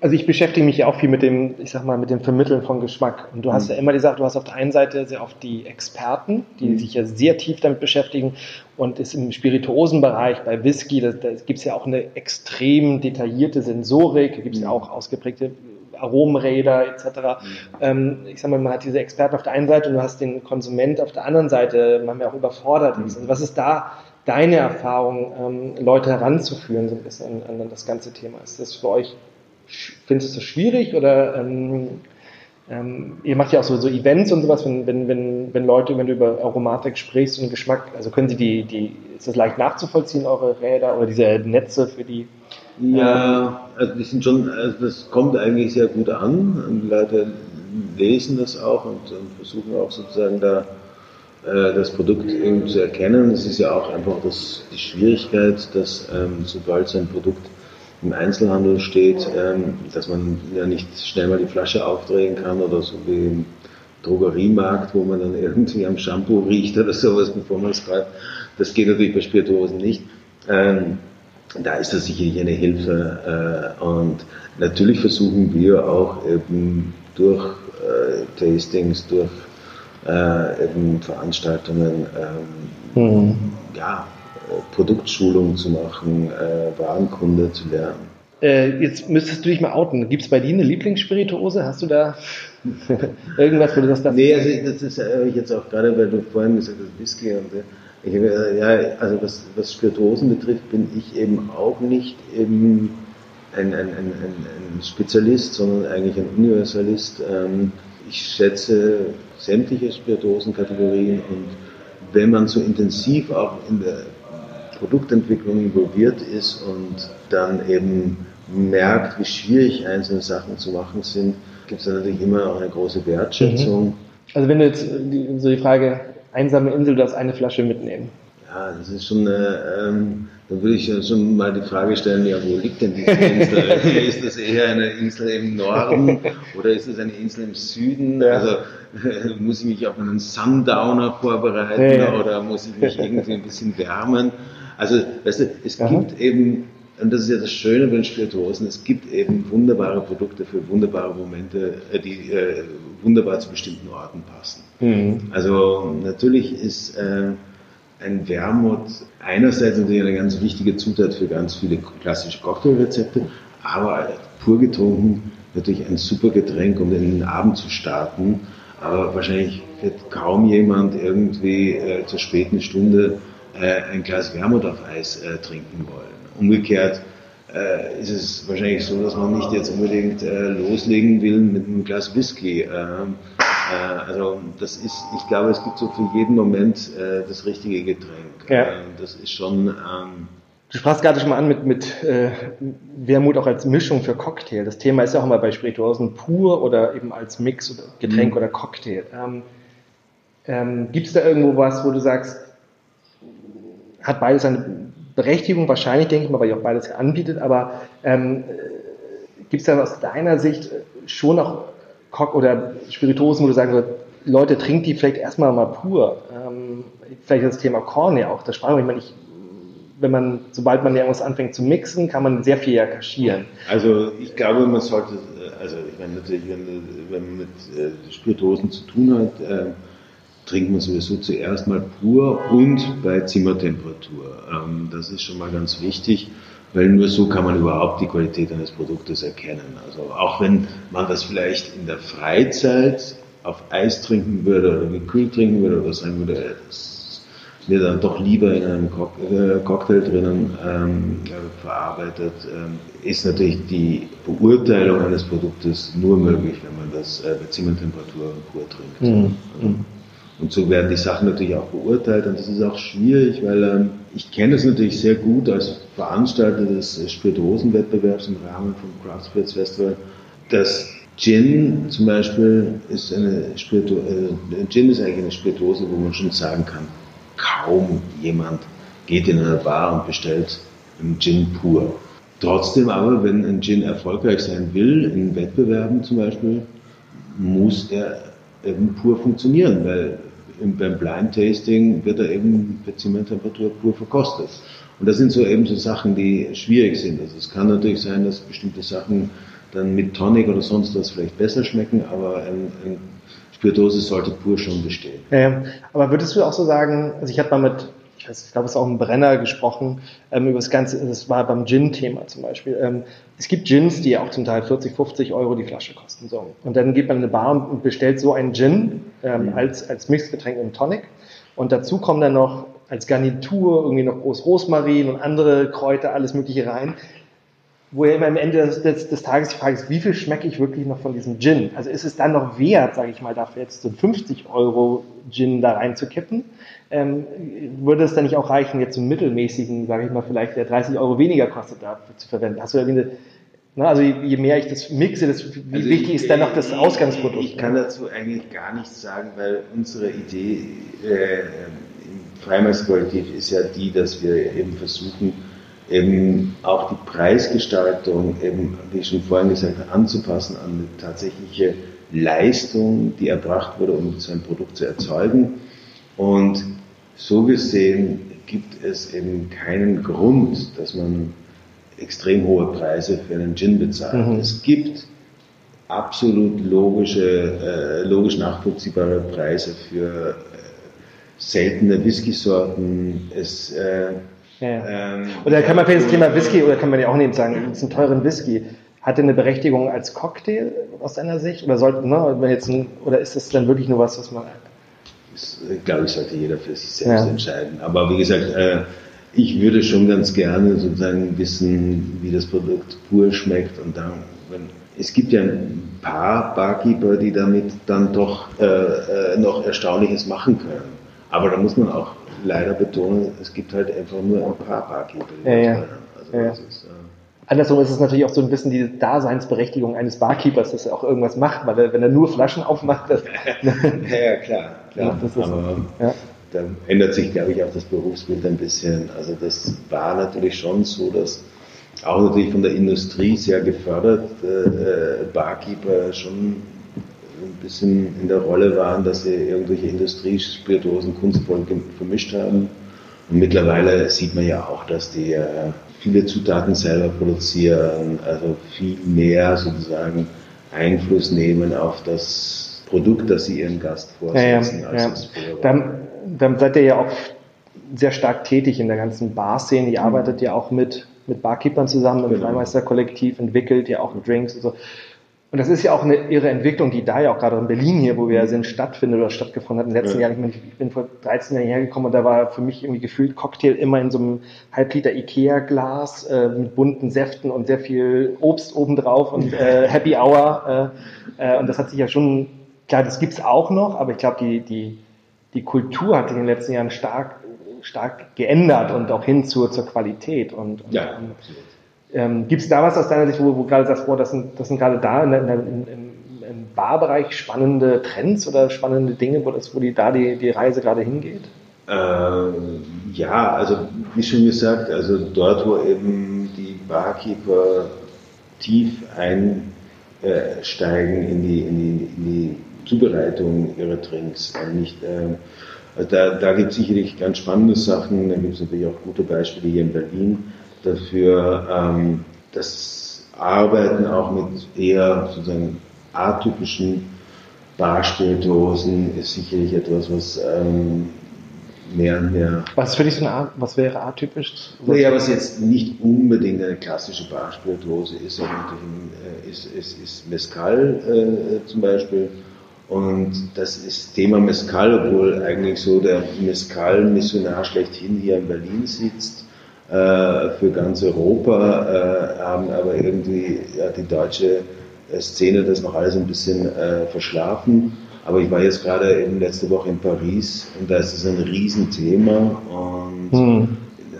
also ich beschäftige mich ja auch viel mit dem, ich sag mal, mit dem Vermitteln von Geschmack. Und du hast Mhm. ja immer gesagt, du hast auf der einen Seite sehr oft die Experten, die Mhm. sich ja sehr tief damit beschäftigen und ist im Spirituosenbereich bei Whisky, da, da gibt es ja auch eine extrem detaillierte Sensorik, da gibt es ja Mhm. auch ausgeprägte Aromenräder etc. Ähm, ich sag mal, man hat diese Experten auf der einen Seite und du hast den Konsument auf der anderen Seite, man ja auch überfordert ist. Also was ist da deine Erfahrung, ähm, Leute heranzuführen, ein bisschen an, an das ganze Thema? Ist das für euch, findest du das schwierig oder ähm, ähm, ihr macht ja auch so, so Events und sowas, wenn, wenn, wenn, wenn Leute, wenn du über Aromatik sprichst und Geschmack, also können sie die, die, ist das leicht nachzuvollziehen, eure Räder oder diese Netze für die? Ja, also die sind schon, also das kommt eigentlich sehr gut an und die Leute lesen das auch und, und versuchen auch sozusagen da das Produkt eben zu erkennen. Es ist ja auch einfach das, die Schwierigkeit, dass ähm, sobald so ein Produkt im Einzelhandel steht, ähm, dass man ja nicht schnell mal die Flasche aufdrehen kann oder so wie im Drogeriemarkt, wo man dann irgendwie am Shampoo riecht oder sowas, bevor man es greift. Das geht natürlich bei Spirituosen nicht. Ähm, da ist das sicherlich eine Hilfe. Äh, und natürlich versuchen wir auch eben durch äh, Tastings, durch äh, eben Veranstaltungen, ähm, ja, äh, Produktschulung zu machen, äh, Warenkunde zu lernen. Äh, jetzt müsstest du dich mal outen. Gibt es bei dir eine Lieblingsspirituose? Hast du da irgendwas, wo du das Nee, also das ist äh, jetzt auch gerade, weil du vorhin gesagt hast, Whisky und äh, ich, ja, also was, was Spirituosen betrifft, bin ich eben auch nicht eben ein, ein, ein, ein, ein Spezialist, sondern eigentlich ein Universalist. Ähm, ich schätze sämtliche Spirituosenkategorien und wenn man so intensiv auch in der Produktentwicklung involviert ist und dann eben merkt, wie schwierig einzelne Sachen zu machen sind, gibt es natürlich immer auch eine große Wertschätzung. Also wenn du jetzt die, so die Frage, einsame Insel, du darfst eine Flasche mitnehmen. Ja, das ist schon, äh, ähm, da würde ich schon mal die Frage stellen, ja, wo liegt denn diese Insel? ist das eher eine Insel im Norden oder ist das eine Insel im Süden? Ja. Also äh, muss ich mich auf einen Sundowner vorbereiten Ja, ja. oder muss ich mich irgendwie ein bisschen wärmen? Also, weißt du, es Aha. gibt eben, und das ist ja das Schöne bei den Spirituosen, es gibt eben wunderbare Produkte für wunderbare Momente, äh, die äh, wunderbar zu bestimmten Orten passen. Also natürlich ist äh, ein Wermut einerseits natürlich eine ganz wichtige Zutat für ganz viele klassische Cocktailrezepte, aber pur getrunken natürlich ein super Getränk, um den Abend zu starten. Aber wahrscheinlich wird kaum jemand irgendwie äh, zur späten Stunde äh, ein Glas Wermut auf Eis äh, trinken wollen. Umgekehrt äh, ist es wahrscheinlich so, dass man nicht jetzt unbedingt äh, loslegen will mit einem Glas Whisky. Ähm, äh, also das ist, ich glaube, es gibt so für jeden Moment äh, das richtige Getränk. Ja. Äh, das ist schon, ähm, Du sprachst gerade schon mal an mit, mit äh, Wermut auch als Mischung für Cocktail. Das Thema ist ja auch immer bei Spirituosen pur oder eben als Mix oder Getränk Mhm. oder Cocktail. Ähm, ähm, Gibt es da irgendwo was, wo du sagst, hat beides eine Berechtigung? Wahrscheinlich, denke ich mal, weil ihr auch beides anbietet, aber ähm, gibt es da aus deiner Sicht schon auch Cock oder Spirituosen, wo du sagen würdest, Leute, trinkt die vielleicht erstmal mal pur? Ähm, vielleicht das Thema Korn ja auch, das wir, ich meine, ich wenn man, sobald man irgendwas anfängt zu mixen, kann man sehr viel ja kaschieren. Also ich glaube, man sollte, also ich meine natürlich, wenn, wenn man mit äh, Spirituosen zu tun hat, äh, trinkt man sowieso zuerst mal pur und bei Zimmertemperatur. Ähm, das ist schon mal ganz wichtig, weil nur so kann man überhaupt die Qualität eines Produktes erkennen. Also auch wenn man das vielleicht in der Freizeit auf Eis trinken würde oder gekühlt trinken würde oder sagen würde, das mir dann doch lieber in einem äh, Cocktail drinnen ähm, äh, verarbeitet, ähm, ist natürlich die Beurteilung eines Produktes nur möglich, wenn man das äh, bei Zimmertemperatur pur trinkt. Mhm. Also, und so werden die Sachen natürlich auch beurteilt und das ist auch schwierig, weil ähm, ich kenne es natürlich sehr gut als Veranstalter des Spirituosenwettbewerbs im Rahmen vom Craft Spirits Festival, dass Gin zum Beispiel ist eine Spiritu äh, Gin ist eigentlich eine Spirituose, wo man schon sagen kann, kaum jemand geht in eine Bar und bestellt einen Gin pur. Trotzdem aber, wenn ein Gin erfolgreich sein will, in Wettbewerben zum Beispiel, muss er eben pur funktionieren, weil im- beim Blind Tasting wird er eben bei Zimmertemperatur pur verkostet. Und das sind so eben so Sachen, die schwierig sind. Also es kann natürlich sein, dass bestimmte Sachen dann mit Tonic oder sonst was vielleicht besser schmecken, aber ein, ein Spirituose sollte pur schon bestehen. Ja, aber würdest du auch so sagen, also ich habe mal mit, ich, ich glaube, es ist auch ein Brenner gesprochen, ähm, über das Ganze, das war beim Gin-Thema zum Beispiel. Ähm, es gibt Gins, die auch zum Teil 40, 50 Euro die Flasche kosten. So. Und dann geht man in eine Bar und bestellt so einen Gin ähm, mhm. als, als Mixgetränk im Tonic. Und dazu kommen dann noch als Garnitur irgendwie noch groß Rosmarin und andere Kräuter, alles Mögliche rein. Wo ja immer am Ende des, des, des Tages die Frage ist, wie viel schmecke ich wirklich noch von diesem Gin? Also ist es dann noch wert, sage ich mal, dafür jetzt so 50 Euro Gin da reinzukippen? Ähm, würde es dann nicht auch reichen, jetzt einen mittelmäßigen, sage ich mal, vielleicht der 30 Euro weniger kostet, dafür zu verwenden? Hast du irgendwie eine, na, also je mehr ich das mixe, das, wie also wichtig ich, ist dann noch das Ausgangsprodukt? Ich kann dazu eigentlich gar nichts sagen, weil unsere Idee äh, Freimarktqualität ist ja die, dass wir eben versuchen, eben auch die Preisgestaltung, eben, wie ich schon vorhin gesagt habe, anzupassen an die tatsächliche Leistung, die erbracht wurde, um so ein Produkt zu erzeugen. Und so gesehen gibt es eben keinen Grund, dass man extrem hohe Preise für einen Gin bezahlt. Mhm. Es gibt absolut logische, äh, logisch nachvollziehbare Preise für seltene Whisky-Sorten. Es, äh, ja. ähm, oder kann man für das Thema Whisky, oder kann man ja auch nicht sagen, es ist ein teuren Whisky, hat der eine Berechtigung als Cocktail aus deiner Sicht? Oder, sollte, ne, wenn jetzt ein, oder ist das dann wirklich nur was, was man. Das, glaube ich, sollte jeder für sich selbst ja. entscheiden. Aber wie gesagt, äh, ich würde schon ganz gerne sozusagen wissen, wie das Produkt pur schmeckt und dann, wenn, es gibt ja ein paar Barkeeper, die damit dann doch äh, äh, noch Erstaunliches machen können. Aber da muss man auch leider betonen, es gibt halt einfach nur ein paar Barkeeper. Ja, ja. Also ja. Ist, äh Andersrum ist es natürlich auch so ein bisschen die Daseinsberechtigung eines Barkeepers, dass er auch irgendwas macht, weil er, wenn er nur Flaschen aufmacht, das, ja, ja, klar, klar. Das ist, aber ja. da ändert sich, glaube ich, auch das Berufsbild ein bisschen. Also das war natürlich schon so, dass auch natürlich von der Industrie sehr gefördert äh, äh Barkeeper schon ein bisschen in der Rolle waren, dass sie irgendwelche Industriespirituosen kunstvoll vermischt haben. Und mittlerweile sieht man ja auch, dass die äh, viele Zutaten selber produzieren, also viel mehr sozusagen Einfluss nehmen auf das Produkt, das sie ihren Gast vorsetzen, ja, ja, als ja. dann, dann seid ihr ja auch sehr stark tätig in der ganzen Bar-Szene. Ihr mhm. arbeitet ja auch mit, mit Barkeepern zusammen im genau. Freimeister-Kollektiv, entwickelt ja auch Drinks und so. Und das ist ja auch eine irre Entwicklung, die da ja auch gerade in Berlin hier, wo wir ja sind, stattfindet oder stattgefunden hat. In den letzten ja. Jahren, ich bin vor 13 Jahren hergekommen und da war für mich irgendwie gefühlt Cocktail immer in so einem Halbliter Ikea-Glas äh, mit bunten Säften und sehr viel Obst obendrauf und äh, Happy Hour. Äh, äh, und das hat sich ja schon, klar, das gibt's auch noch, aber ich glaube, die, die, die Kultur hat sich in den letzten Jahren stark, stark geändert und auch hin zur, zur Qualität. Und, und, ja, und, ähm, Gibt es da was aus deiner Sicht, wo, wo gerade sagst, boah, das sind, das sind gerade da in, in, in, im Barbereich spannende Trends oder spannende Dinge, wo, das, wo die, da die, die Reise gerade hingeht? Ähm, ja, also wie schon gesagt, also dort, wo eben die Barkeeper tief einsteigen in die, in die, in die Zubereitung ihrer Drinks, nicht äh, da, da gibt es sicherlich ganz spannende Sachen, da gibt es natürlich auch gute Beispiele hier in Berlin dafür ähm, das Arbeiten auch mit eher sozusagen atypischen Barspirituosen ist sicherlich etwas, was ähm, mehr und mehr. Was für dich so eine was wäre atypisch? naja, was jetzt nicht unbedingt eine klassische Barspirituose ist, sondern äh, ist, ist, ist Mescal äh, zum Beispiel. Und das ist Thema Mescal, obwohl eigentlich so der Mescal-Missionar schlechthin hier in Berlin sitzt für ganz Europa, äh, haben aber irgendwie ja, die deutsche Szene das noch alles ein bisschen äh, verschlafen. Aber ich war jetzt gerade eben letzte Woche in Paris und da ist es ein Riesenthema und hm.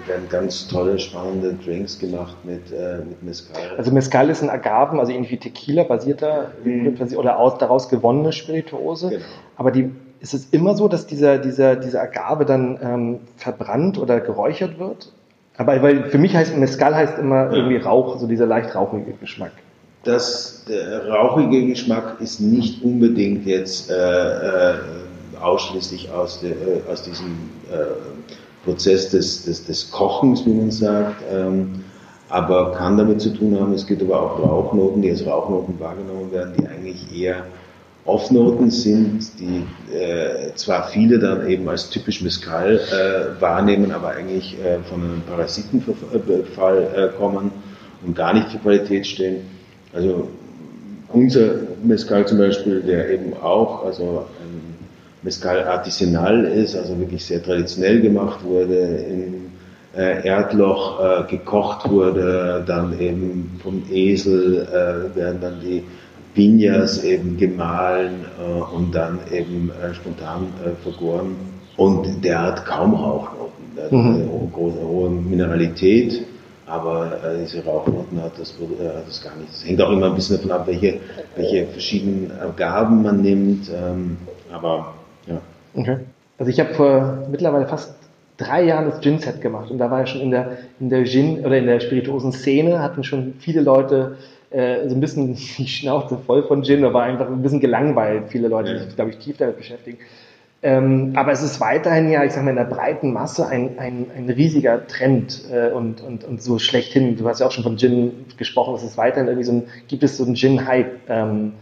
werden ganz tolle, spannende Drinks gemacht mit, äh, mit Mezcal. Also Mezcal ist ein Agaven, also irgendwie Tequila basierter hm. oder aus, daraus gewonnene Spirituose. Genau. Aber die, ist es immer so, dass dieser, dieser, dieser Agave dann ähm, verbrannt oder geräuchert wird? Aber weil für mich heißt Mescal heißt immer irgendwie Rauch, so dieser leicht rauchige Geschmack. Das, der rauchige Geschmack ist nicht unbedingt jetzt äh, äh, ausschließlich aus, de, äh, aus diesem äh, Prozess des, des, des Kochens, wie man sagt, ähm, aber kann damit zu tun haben. Es gibt aber auch Rauchnoten, die als Rauchnoten wahrgenommen werden, die eigentlich eher Off-Noten sind, die äh, zwar viele dann eben als typisch Mescal äh, wahrnehmen, aber eigentlich äh, von einem Parasitenbefall äh, kommen und gar nicht für Qualität stehen. Also unser Mescal zum Beispiel, der eben auch also ein Mescal artisanal ist, also wirklich sehr traditionell gemacht wurde, im äh, Erdloch äh, gekocht wurde, dann eben vom Esel äh, werden dann die Piñas eben gemahlen äh, und dann eben äh, spontan äh, vergoren. Und der hat kaum Rauchnoten. Der hat mhm. eine große, hohe Mineralität, aber äh, diese Rauchnoten hat das, äh, das gar nicht. Es hängt auch immer ein bisschen davon ab, welche, welche verschiedenen Gaben man nimmt. Ähm, aber ja. Okay. Also ich habe vor mittlerweile fast drei Jahren das Gin-Set gemacht und da war ja schon in der, in der Gin oder in der Spirituosen-Szene hatten schon viele Leute äh, so ein bisschen die Schnauze voll von Gin, war einfach ein bisschen gelangweilt, viele Leute, die sich, glaube ich, tief damit beschäftigen. Ähm, aber es ist weiterhin ja, ich sag mal, in der breiten Masse ein, ein, ein riesiger Trend äh, und, und, und so schlechthin. Du hast ja auch schon von Gin gesprochen, es ist weiterhin irgendwie so ein, gibt es so einen Gin-Hype. Ähm,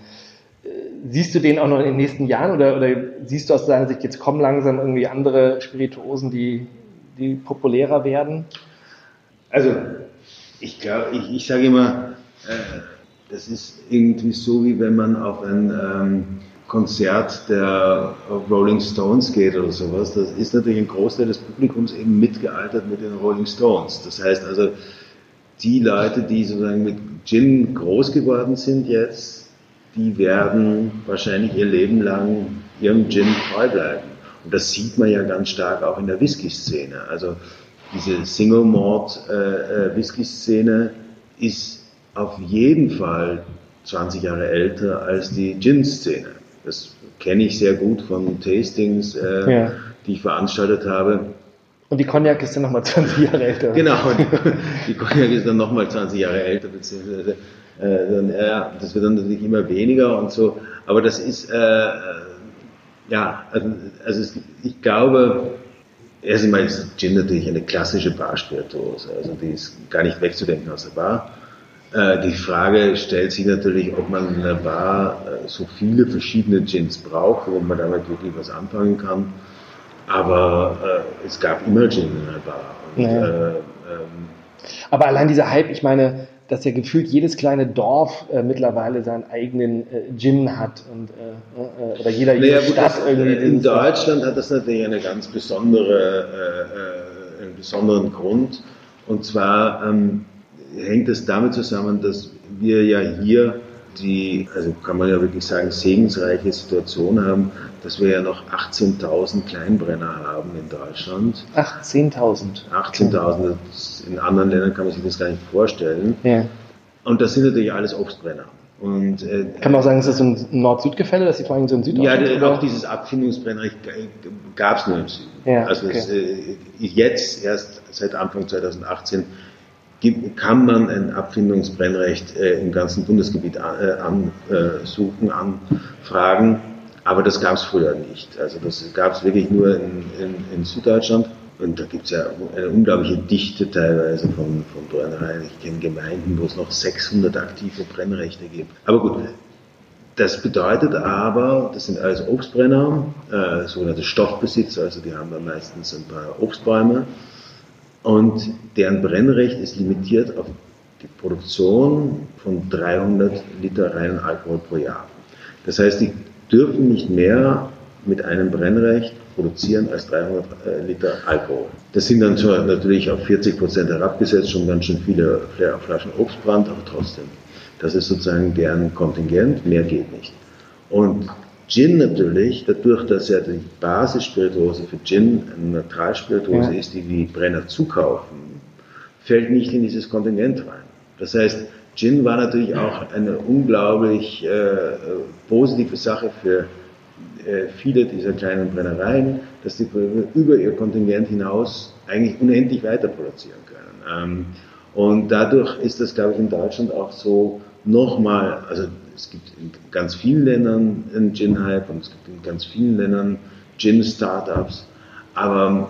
äh, siehst du den auch noch in den nächsten Jahren oder, oder siehst du aus deiner Sicht, jetzt kommen langsam irgendwie andere Spirituosen, die, die populärer werden? Also, ich glaube, ich, ich sage immer, das ist irgendwie so, wie wenn man auf ein ähm, Konzert der Rolling Stones geht oder sowas. Das ist natürlich ein Großteil des Publikums eben mitgealtert mit den Rolling Stones. Das heißt also, die Leute, die sozusagen mit Gin groß geworden sind jetzt, die werden wahrscheinlich ihr Leben lang ihrem Gin treu bleiben. Und das sieht man ja ganz stark auch in der Whisky-Szene. Also diese Single-Malt-Whisky-Szene äh, ist auf jeden Fall 20 Jahre älter als die Gin-Szene. Das kenne ich sehr gut von Tastings, äh, ja. die ich veranstaltet habe. Und die Cognac ist dann nochmal 20 Jahre älter. Genau, die Cognac ist dann nochmal 20 Jahre älter, beziehungsweise äh, dann, ja, das wird dann natürlich immer weniger und so. Aber das ist, äh, ja, also, also es, ich glaube, erst einmal ist Gin natürlich eine klassische Barspirituose, also die ist gar nicht wegzudenken aus der Bar. Äh, die Frage stellt sich natürlich, ob man in einer Bar äh, so viele verschiedene Gins braucht, wo man damit wirklich was anfangen kann. Aber äh, es gab immer Gin in einer Bar. Und, ja. äh, ähm, Aber allein dieser Hype, ich meine, dass ja gefühlt jedes kleine Dorf äh, mittlerweile seinen eigenen äh, Gin hat und oder jeder jede Stadt das, irgendwie. In Deutschland hat das natürlich eine ganz besondere, einen besonderen Grund. Und zwar ähm, hängt es damit zusammen, dass wir ja hier die, also kann man ja wirklich sagen, segensreiche Situation haben, dass wir ja noch 18.000 Kleinbrenner haben in Deutschland. 18.000? 18.000, in anderen Ländern kann man sich das gar nicht vorstellen. Ja. Und das sind natürlich alles Obstbrenner. Und, äh, kann man auch sagen, ist das so ein Nord-Süd-Gefälle, dass die vor allem so in Süddeutschland Ja, auch dieses Abfindungsbrennrecht gab es nur im Süden. Ja, also okay. es, äh, jetzt erst seit Anfang 2018 kann man ein Abfindungsbrennrecht äh, im ganzen Bundesgebiet äh, ansuchen, anfragen, aber das gab es früher nicht. Also das gab es wirklich nur in, in, in, Süddeutschland und da gibt es ja eine unglaubliche Dichte teilweise von, von Brennereien. Ich kenne Gemeinden, wo es noch 600 aktive Brennrechte gibt. Aber gut, das bedeutet aber, das sind alles Obstbrenner, äh, sogenannte Stoffbesitzer, also die haben dann meistens ein paar Obstbäume und deren Brennrecht ist limitiert auf die Produktion von 300 Liter reinen Alkohol pro Jahr. Das heißt, die dürfen nicht mehr mit einem Brennrecht produzieren als 300 äh, Liter Alkohol. Das sind dann zwar natürlich auf 40 Prozent herabgesetzt, schon ganz schön viele Flaschen Obstbrand, aber trotzdem. Das ist sozusagen deren Kontingent, mehr geht nicht. Und Gin natürlich, dadurch, dass ja die Basisspirituose für Gin eine Neutralspirituose ja. ist, die die Brenner zukaufen, fällt nicht in dieses Kontingent rein. Das heißt, Gin war natürlich auch eine unglaublich äh, positive Sache für äh, viele dieser kleinen Brennereien, dass die über ihr Kontingent hinaus eigentlich unendlich weiter produzieren können. Ähm, und dadurch ist das, glaube ich, in Deutschland auch so nochmal, also es gibt in ganz vielen Ländern einen Gin-Hype und es gibt in ganz vielen Ländern Gin-Startups, aber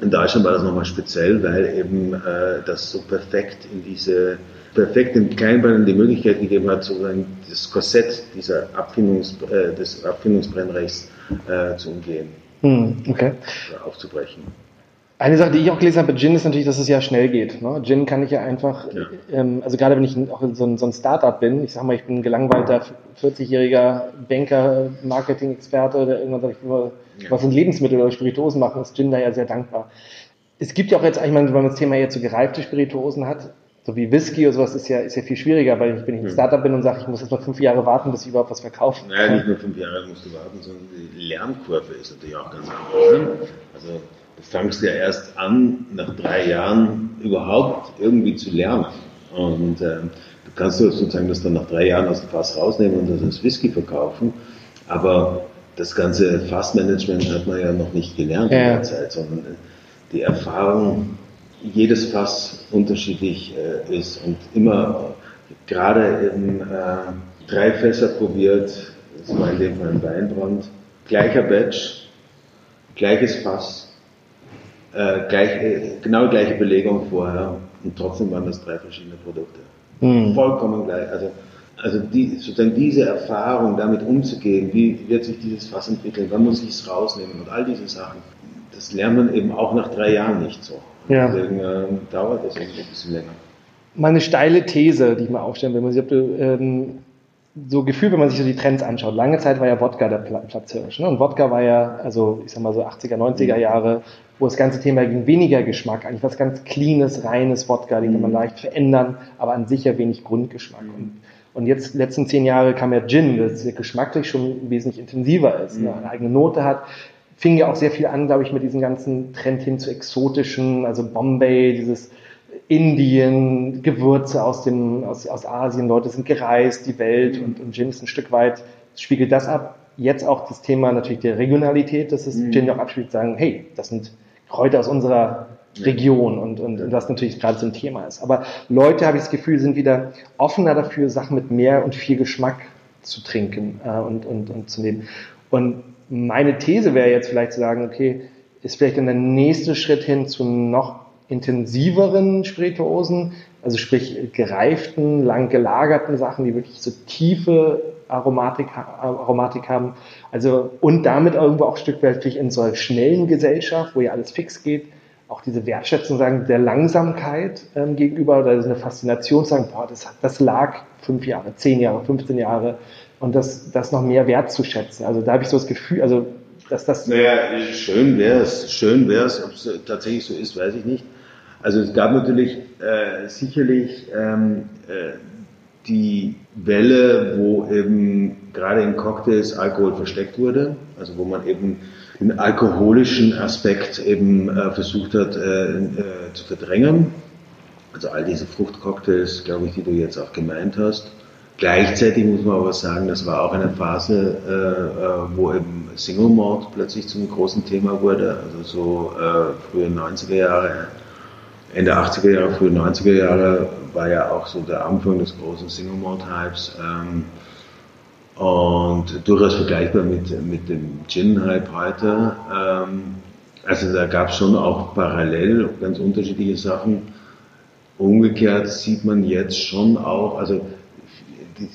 In Deutschland war das nochmal speziell, weil eben äh, das so perfekt in diese, perfekt den Kleinbahnen die Möglichkeit gegeben hat, sozusagen das Korsett dieser Abfindungs, äh, des Abfindungsbrennrechts äh, zu umgehen. Hm, okay. Aufzubrechen. Eine Sache, die ich auch gelesen habe bei Gin, ist natürlich, dass es ja schnell geht. Ne? Gin kann ich ja einfach, ja. Ähm, also gerade wenn ich auch so ein, so ein Startup bin, ich sag mal, ich bin ein gelangweilter 40-jähriger Banker, Marketing-Experte, der irgendwann sagt, ich will ja. was in Lebensmittel oder Spirituosen machen, ist Gin da ja sehr dankbar. Es gibt ja auch jetzt, ich meine, wenn man das Thema jetzt so gereifte Spirituosen hat, so wie Whisky oder sowas ist ja, ist ja viel schwieriger, weil ich, wenn ich ein Startup bin und sage, ich muss jetzt mal fünf Jahre warten, bis ich überhaupt was verkaufe. Naja, nicht nur fünf Jahre musst du warten, sondern die Lernkurve ist natürlich auch ganz anders. Ne? Also fangst ja erst an, nach drei Jahren überhaupt irgendwie zu lernen. Und äh, du kannst sozusagen das dann nach drei Jahren aus dem Fass rausnehmen und das als Whisky verkaufen. Aber das ganze Fassmanagement hat man ja noch nicht gelernt ja. in der Zeit, sondern die Erfahrung, jedes Fass unterschiedlich äh, ist und immer gerade eben äh, drei Fässer probiert, das war in dem Fall ein Weinbrand, gleicher Batch, gleiches Fass, äh, gleich, äh, genau gleiche Belegung vorher und trotzdem waren das drei verschiedene Produkte. Mhm. Vollkommen gleich. Also, also die, sozusagen diese Erfahrung, damit umzugehen, wie wird sich dieses Fass entwickeln, wann muss ich es rausnehmen und all diese Sachen, das lernt man eben auch nach drei Jahren nicht so. Ja. Deswegen äh, dauert das irgendwie ein bisschen länger. Meine steile These, die ich mal aufstellen will, man du ähm, so Gefühl, wenn man sich so die Trends anschaut. Lange Zeit war ja Wodka der Platzhirsch. Ne? Und Wodka war ja, also ich sag mal so 80er, 90er Jahre, wo das ganze Thema ging weniger Geschmack, eigentlich was ganz cleanes, reines Wodka, den kann man mhm. leicht verändern, aber an sich ja wenig Grundgeschmack. Und, und jetzt, letzten zehn Jahre kam ja Gin, das geschmacklich schon wesentlich intensiver ist, ne? eine eigene Note hat. Fing ja auch sehr viel an, glaube ich, mit diesem ganzen Trend hin zu exotischen, also Bombay, dieses Indien, Gewürze aus, dem, aus, aus Asien, Leute sind gereist, die Welt und, und Gin ist ein Stück weit, spiegelt das ab. Jetzt auch das Thema natürlich der Regionalität, dass es mhm. Gin auch abspielt, sagen, hey, das sind Kräuter aus unserer Region und, und, und was natürlich gerade so ein Thema ist. Aber Leute, habe ich das Gefühl, sind wieder offener dafür, Sachen mit mehr und viel Geschmack zu trinken äh, und, und, und zu nehmen. Und meine These wäre jetzt vielleicht zu sagen, okay, ist vielleicht dann der nächste Schritt hin zu noch intensiveren Spirituosen, also sprich gereiften, lang gelagerten Sachen, die wirklich so tiefe Aromatik, Aromatik haben. Also, und damit irgendwo auch ein Stück weit in so einer schnellen Gesellschaft, wo ja alles fix geht, auch diese Wertschätzung sagen, der Langsamkeit ähm, gegenüber oder eine Faszination sagen, boah, das, das lag fünf Jahre, zehn Jahre, 15 Jahre und das, das noch mehr wertzuschätzen. Also da habe ich so das Gefühl, also dass das. Naja, schön wäre es, schön wäre es, ob es tatsächlich so ist, weiß ich nicht. Also es gab natürlich äh, sicherlich ähm, äh, die Welle, wo eben gerade in Cocktails Alkohol versteckt wurde, also wo man eben den alkoholischen Aspekt eben äh, versucht hat äh, äh, zu verdrängen. Also all diese Fruchtcocktails, glaube ich, die du jetzt auch gemeint hast. Gleichzeitig muss man aber sagen, das war auch eine Phase, äh, äh wo eben Single Malt plötzlich zum großen Thema wurde, also so äh, frühe 90er Jahre, Ende 80er Jahre, frühe 90er Jahre war ja auch so der Anfang des großen Single Malt Hypes ähm, und durchaus vergleichbar mit, mit dem Gin Hype heute. Ähm, also da gab es schon auch parallel ganz unterschiedliche Sachen. Umgekehrt sieht man jetzt schon auch, also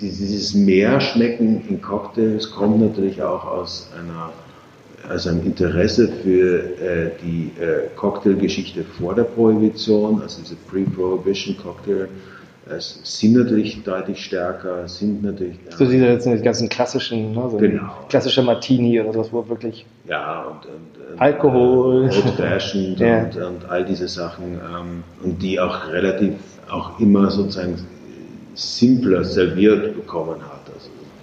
dieses Mehrschmecken in Cocktails kommt natürlich auch aus einer also ein Interesse für äh, die äh, Cocktailgeschichte vor der Prohibition, also diese Pre-Prohibition Cocktail, äh, sind natürlich deutlich stärker, sind natürlich. So diese jetzt die ganzen klassischen, ne, so genau. klassischer Martini oder sowas, wo wirklich. Ja, und, und, und Alkohol. Äh, Old Fashioned ja. und, und, all diese Sachen, ähm, und die auch relativ auch immer sozusagen simpler serviert bekommen hat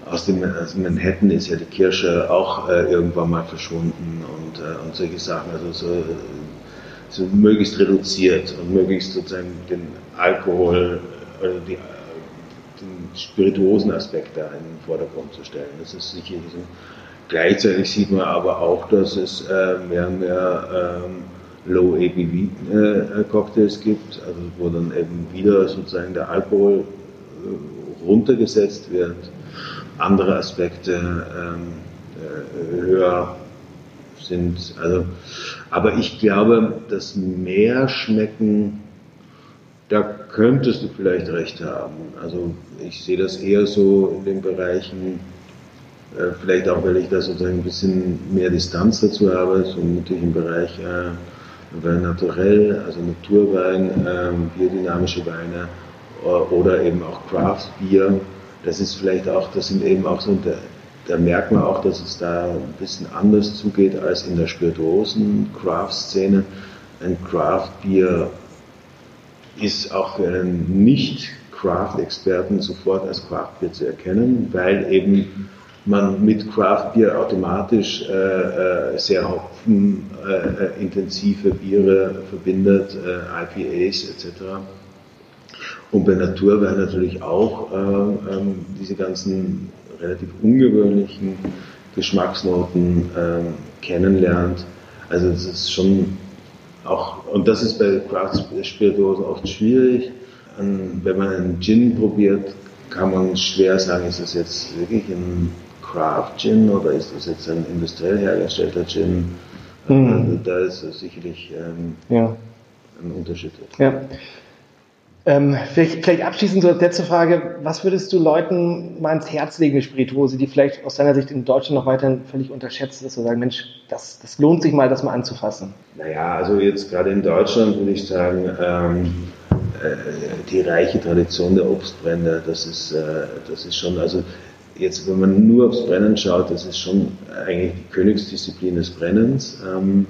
aus dem aus Manhattan ist ja die Kirche auch äh, irgendwann mal verschwunden und, äh, und solche Sachen, also so, so möglichst reduziert und möglichst sozusagen den Alkohol oder äh, die, den spirituosen Aspekt da in den Vordergrund zu stellen. Das ist sicherlich so. Gleichzeitig sieht man aber auch, dass es äh, mehr und mehr ähm, Low ABV äh, Cocktails gibt, also wo dann eben wieder sozusagen der Alkohol äh, runtergesetzt wird andere Aspekte ähm, äh, höher sind, also, aber ich glaube, das Meerschmecken, da könntest du vielleicht recht haben. Also ich sehe das eher so in den Bereichen, äh, vielleicht auch, weil ich da sozusagen ein bisschen mehr Distanz dazu habe, so natürlich im Bereich äh, Wein naturell, also Naturwein, äh, biodynamische Weine äh, oder eben auch Craft Beer. Das ist vielleicht auch, das sind eben auch so, da, da merkt man auch, dass es da ein bisschen anders zugeht als in der Spirituosen-Craft-Szene. Ein Craft Beer ist auch für einen Nicht-Craft-Experten sofort als Craft Beer zu erkennen, weil eben man mit Craft Beer automatisch äh, äh, sehr hopfenintensive äh, Biere verbindet, äh, IPAs etc. Und bei Naturwein natürlich auch äh, ähm, diese ganzen relativ ungewöhnlichen Geschmacksnoten äh, kennenlernt. Also das ist schon auch, und das ist bei Craft Spirituosen oft schwierig. Wenn man einen Gin probiert, kann man schwer sagen, ist das jetzt wirklich ein Craft Gin oder ist das jetzt ein industriell hergestellter Gin? Mhm. Also da ist sicherlich ähm, ja. ein Unterschied. Ja. Ähm, vielleicht, vielleicht, abschließend so als letzte Frage, was würdest du Leuten mal ins Herz legen mit Spirituose, die vielleicht aus deiner Sicht in Deutschland noch weiterhin völlig unterschätzt ist, und sagen, Mensch, das, das lohnt sich mal, das mal anzufassen? Naja, also jetzt gerade in Deutschland würde ich sagen, ähm, äh, die reiche Tradition der Obstbrände, das ist, äh, das ist schon, also jetzt, wenn man nur aufs Brennen schaut, das ist schon eigentlich die Königsdisziplin des Brennens. Ähm,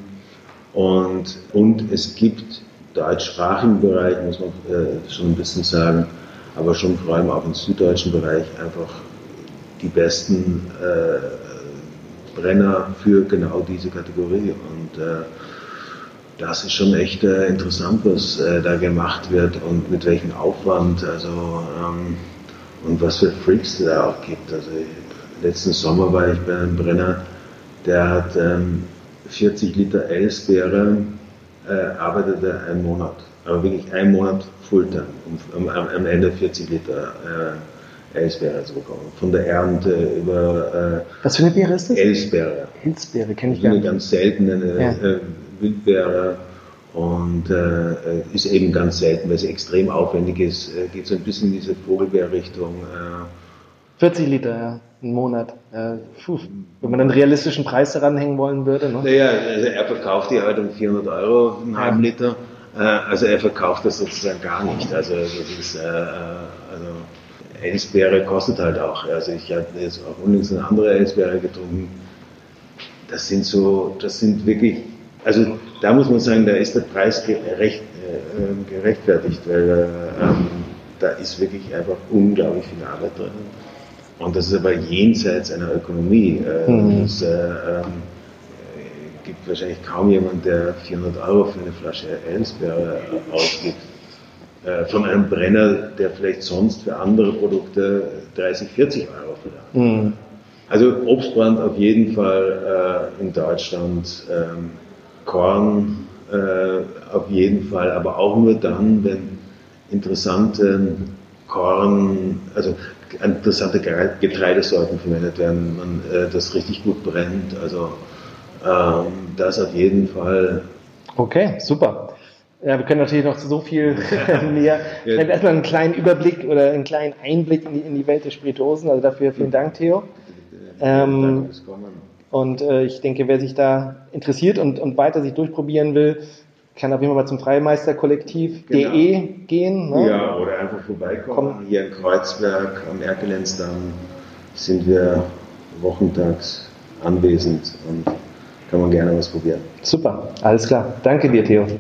und, und es gibt deutschsprachigen Bereich, muss man äh, schon ein bisschen sagen, aber schon vor allem auch im süddeutschen Bereich einfach die besten äh, Brenner für genau diese Kategorie. Und äh, das ist schon echt äh, interessant, was äh, da gemacht wird und mit welchem Aufwand. Also, ähm, und was für Freaks es da auch gibt. Also letzten Sommer war ich bei einem Brenner, der hat ähm, 40 Liter Elsbeere äh, arbeitete einen Monat, aber wirklich einen Monat Fulltime, um, um am Ende 40 Liter äh, Elsbeere zu bekommen. Von der Ernte über. Äh, Was für eine Beere ist das? Elsbeere. Elsbeere kenne ich gar nicht. Eine ganz seltene ja. äh, Wildbeere und äh, ist eben ganz selten, weil sie extrem aufwendig ist. Äh, geht so ein bisschen in diese Vogelbeerrichtung. Äh, 40 Liter, ja, im Monat. Äh, wenn man einen realistischen Preis daran hängen wollen würde. Ne? Naja, also er verkauft die halt um 400 Euro einen halben Liter. Äh, also er verkauft das sozusagen gar nicht. Also das ist, äh, also Elsbeere kostet halt auch. Also ich habe jetzt auch unlängst eine andere Elsbeere getrunken. Das sind so, das sind wirklich, also da muss man sagen, da ist der Preis gerecht, äh, gerechtfertigt, weil äh, ähm, da ist wirklich einfach unglaublich viel Arbeit drin. Und das ist aber jenseits einer Ökonomie. Äh, mhm. Es äh, ähm, gibt wahrscheinlich kaum jemand, der 400 Euro für eine Flasche Ellensbeere ausgibt. Äh, von einem Brenner, der vielleicht sonst für andere Produkte 30, 40 Euro verlangt. Mhm. Also Obstbrand auf jeden Fall äh, in Deutschland, ähm, Korn äh, auf jeden Fall, aber auch nur dann, wenn interessante Korn, also interessante Getreidesorten verwendet werden, man äh, das richtig gut brennt. Also ähm, das auf jeden Fall. Okay, super. Ja, wir können natürlich noch so viel mehr. ja. Erstmal einen kleinen Überblick oder einen kleinen Einblick in die, in die Welt der Spirituosen. Also dafür vielen Dank, Theo. Ähm, und äh, ich denke, wer sich da interessiert und, und weiter sich durchprobieren will, kann auf jeden Fall mal zum Freimeisterkollektiv.de genau. gehen. Ne? Ja, oder einfach vorbeikommen. Komm. Hier in Kreuzberg am Erkelendsdamm sind wir wochentags anwesend und kann man gerne was probieren. Super, alles klar. Danke dir, Theo.